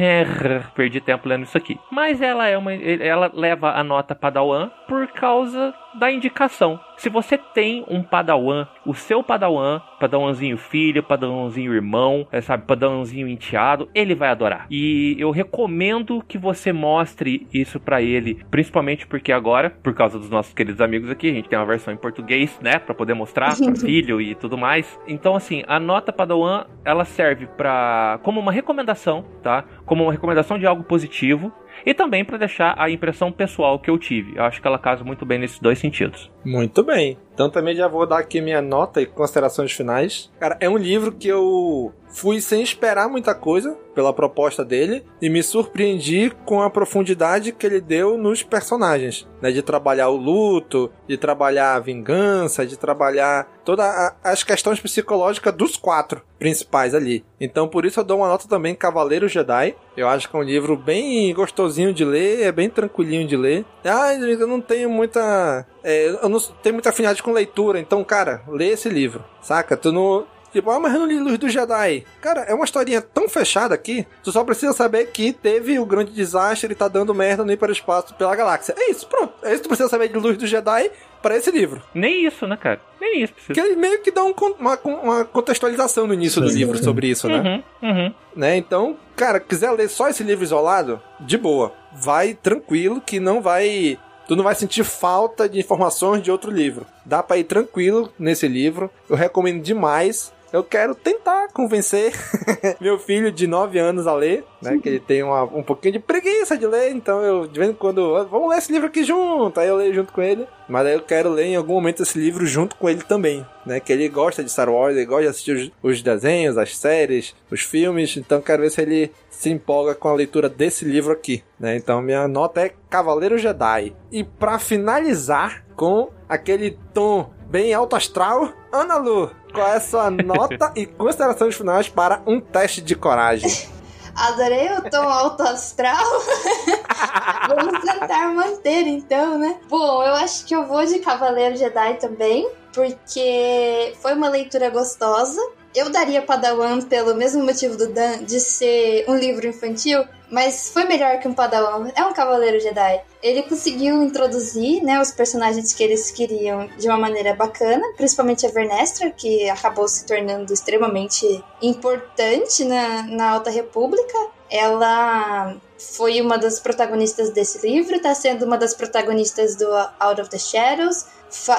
perdi tempo lendo isso aqui. Mas ela é uma, ela leva a nota Padawan por causa da indicação. Se você tem um Padawan, o seu Padawan, Padawanzinho filho, Padawanzinho irmão, é, sabe, Padawanzinho enteado, ele vai adorar. E eu recomendo que você mostre isso para ele, principalmente porque agora, por causa dos nossos queridos amigos aqui, a gente tem uma versão em português, né, para poder mostrar filho e tudo mais. Então assim, a nota Padawan, ela serve para como uma recomendação, tá? Como uma recomendação de algo positivo e também para deixar a impressão pessoal que eu tive. Eu acho que ela casa muito bem nesses dois sentidos. Muito bem. Então também já vou dar aqui minha nota e considerações finais. Cara, é um livro que eu fui sem esperar muita coisa pela proposta dele e me surpreendi com a profundidade que ele deu nos personagens, né? De trabalhar o luto, de trabalhar a vingança, de trabalhar todas as questões psicológicas dos quatro principais ali. Então por isso eu dou uma nota também Cavaleiro Jedi. Eu acho que é um livro bem gostosinho de ler, é bem tranquilinho de ler. Ah, eu não tenho muita é, eu não tenho muita afinidade com leitura, então, cara, lê esse livro, saca? Tu não. Tipo, ah, mas eu não li Luz do Jedi. Cara, é uma historinha tão fechada aqui, tu só precisa saber que teve o grande desastre e tá dando merda no hiperespaço pela galáxia. É isso, pronto. É isso que tu precisa saber de Luz do Jedi para esse livro. Nem isso, né, cara? Nem isso precisa. Que ele meio que dá um, uma, uma, contextualização no início do livro sobre isso, né? Uhum, uhum. né? Então, cara, quiser ler só esse livro isolado, de boa. Vai tranquilo que não vai tu não vai sentir falta de informações de outro livro. Dá para ir tranquilo nesse livro. Eu recomendo demais. Eu quero tentar convencer <laughs> meu filho de 9 anos a ler, né? Que ele tem uma, um pouquinho de preguiça de ler, então eu de vez em quando, vamos ler esse livro aqui junto, aí eu leio junto com ele. Mas aí eu quero ler em algum momento esse livro junto com ele também, né? Que ele gosta de Star Wars, ele gosta de assistir os, os desenhos, as séries, os filmes, então quero ver se ele se empolga com a leitura desse livro aqui, né? Então minha nota é Cavaleiro Jedi. E para finalizar com aquele tom bem alto astral, Ana Lu, qual é a sua <laughs> nota e considerações finais para um teste de coragem? <laughs> Adorei o tom alto astral. <laughs> Vamos tentar manter então, né? Bom, eu acho que eu vou de Cavaleiro Jedi também, porque foi uma leitura gostosa eu daria Padawan pelo mesmo motivo do Dan de ser um livro infantil, mas foi melhor que um Padawan. É um Cavaleiro Jedi. Ele conseguiu introduzir né, os personagens que eles queriam de uma maneira bacana, principalmente a Vernestra, que acabou se tornando extremamente importante na, na Alta República. Ela foi uma das protagonistas desse livro, está sendo uma das protagonistas do Out of the Shadows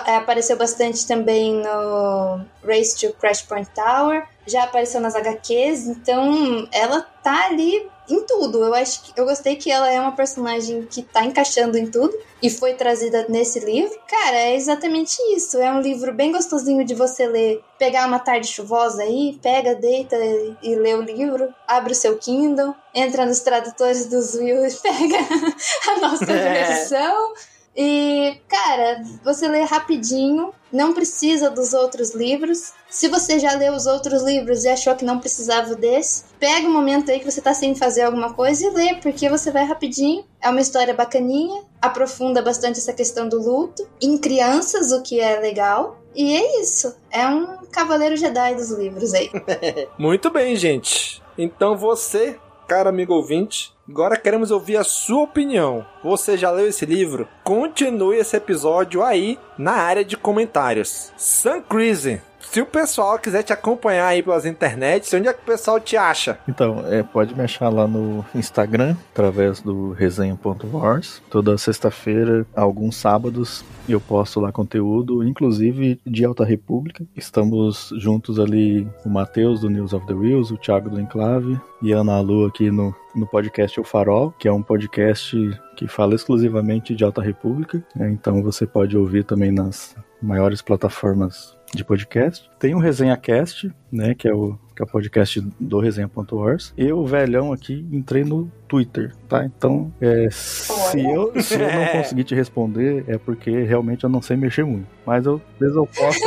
apareceu bastante também no Race to Crash Point Tower, já apareceu nas HQs, então ela tá ali em tudo. Eu acho que eu gostei que ela é uma personagem que tá encaixando em tudo e foi trazida nesse livro. Cara, é exatamente isso. É um livro bem gostosinho de você ler. Pegar uma tarde chuvosa aí, pega, deita e, e lê o livro, abre o seu Kindle, entra nos tradutores dos Will e pega <laughs> a nossa é. versão e, cara, você lê rapidinho, não precisa dos outros livros. Se você já leu os outros livros e achou que não precisava desse, pega um momento aí que você tá sem fazer alguma coisa e lê, porque você vai rapidinho. É uma história bacaninha, aprofunda bastante essa questão do luto, em crianças, o que é legal. E é isso. É um Cavaleiro Jedi dos livros aí. <laughs> Muito bem, gente. Então você, cara amigo ouvinte, Agora queremos ouvir a sua opinião. Você já leu esse livro? Continue esse episódio aí na área de comentários. Sun Cruise, se o pessoal quiser te acompanhar aí pelas internets, onde é que o pessoal te acha? Então, é, pode me achar lá no Instagram, através do resenha.wars. Toda sexta-feira, alguns sábados, eu posto lá conteúdo, inclusive de Alta República. Estamos juntos ali, o Matheus do News of the Wheels, o Thiago do Enclave e a Ana Lu aqui no, no podcast O Farol, que é um podcast que fala exclusivamente de Alta República. Né? Então você pode ouvir também nas maiores plataformas de podcast. Tem o Resenha Cast, né, que é o, que é o podcast do resenha.wars. E o velhão aqui entrei no Twitter, tá? Então, é, se, eu, se eu não <laughs> conseguir te responder, é porque realmente eu não sei mexer muito. Mas eu, às vezes eu posto,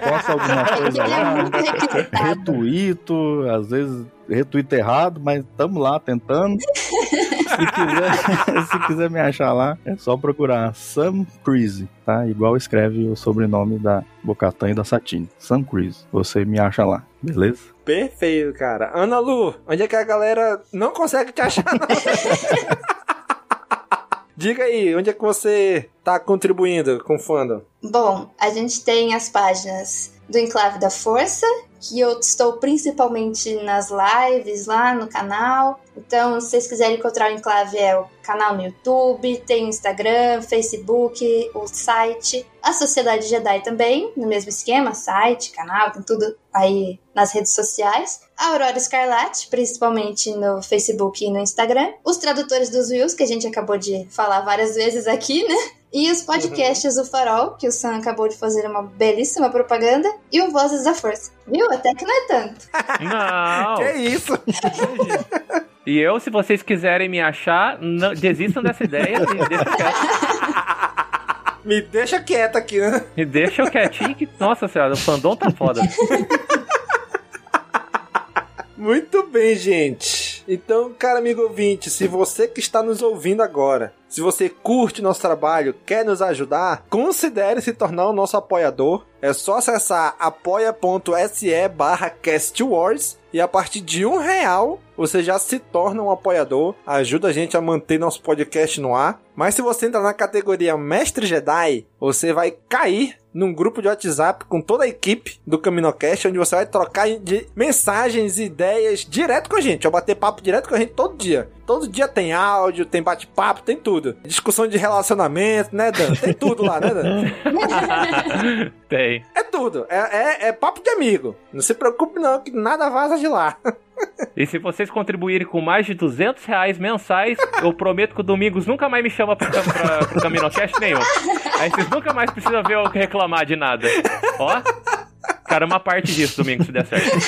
posto alguma <laughs> coisa lá, retuito, às vezes retuito errado, mas estamos lá tentando se, quiser, <laughs> se quiser me achar lá, é só procurar Sam Cruise, tá? Igual escreve o sobrenome da Bocatan e da Satine. Sam Cruise. Você me acha lá, beleza? Perfeito, cara. Ana Lu, onde é que a galera não consegue te achar? <laughs> Diga aí, onde é que você tá contribuindo com o fandom? Bom, a gente tem as páginas do Enclave da Força, que eu estou principalmente nas lives lá no canal. Então, se vocês quiserem encontrar o Enclave, é o canal no YouTube, tem Instagram, Facebook, o site. A Sociedade Jedi também, no mesmo esquema, site, canal, tem tudo aí nas redes sociais. A Aurora Escarlate, principalmente no Facebook e no Instagram. Os tradutores dos Wills, que a gente acabou de falar várias vezes aqui, né? E os podcasts do Farol, que o Sam acabou de fazer uma belíssima propaganda, e o Vozes da Força. Viu? Até que não é tanto. Não! que isso? E eu, se vocês quiserem me achar, não, desistam dessa ideia e deixa quieto. Me deixa quieto aqui, né? Me deixa quietinho que, nossa senhora, o fandom tá foda. Muito bem, gente. Então, cara amigo ouvinte, se você que está nos ouvindo agora, se você curte nosso trabalho, quer nos ajudar, considere se tornar o nosso apoiador. É só acessar apoia.se barra castwars e a partir de um real você já se torna um apoiador, ajuda a gente a manter nosso podcast no ar. Mas se você entrar na categoria Mestre Jedi, você vai cair num grupo de WhatsApp com toda a equipe do CaminoCast, onde você vai trocar de mensagens e ideias direto com a gente, vai bater papo direto com a gente todo dia. Todo dia tem áudio, tem bate-papo, tem tudo. Discussão de relacionamento, né, Dan? Tem tudo lá, né, Dan? <laughs> tem. É tudo. É, é, é papo de amigo. Não se preocupe não, que nada vaza de lá. <laughs> E se vocês contribuírem com mais de 200 reais mensais, eu prometo que o Domingos nunca mais me chama pra, pra, pro CaminoCast nenhum. Aí vocês nunca mais precisam ver eu reclamar de nada. Ó, cara, uma parte disso, Domingos, se der certo.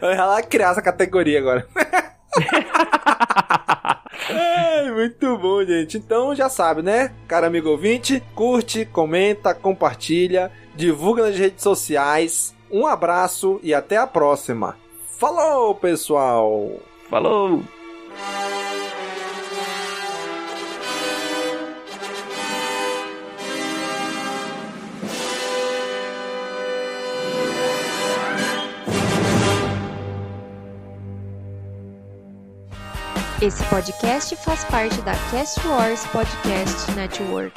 Vai lá criar essa categoria agora. Ai, muito bom, gente. Então já sabe, né? Cara amigo ouvinte, curte, comenta, compartilha, divulga nas redes sociais. Um abraço e até a próxima. Falou, pessoal! Falou! Esse podcast faz parte da Cast Wars Podcast Network.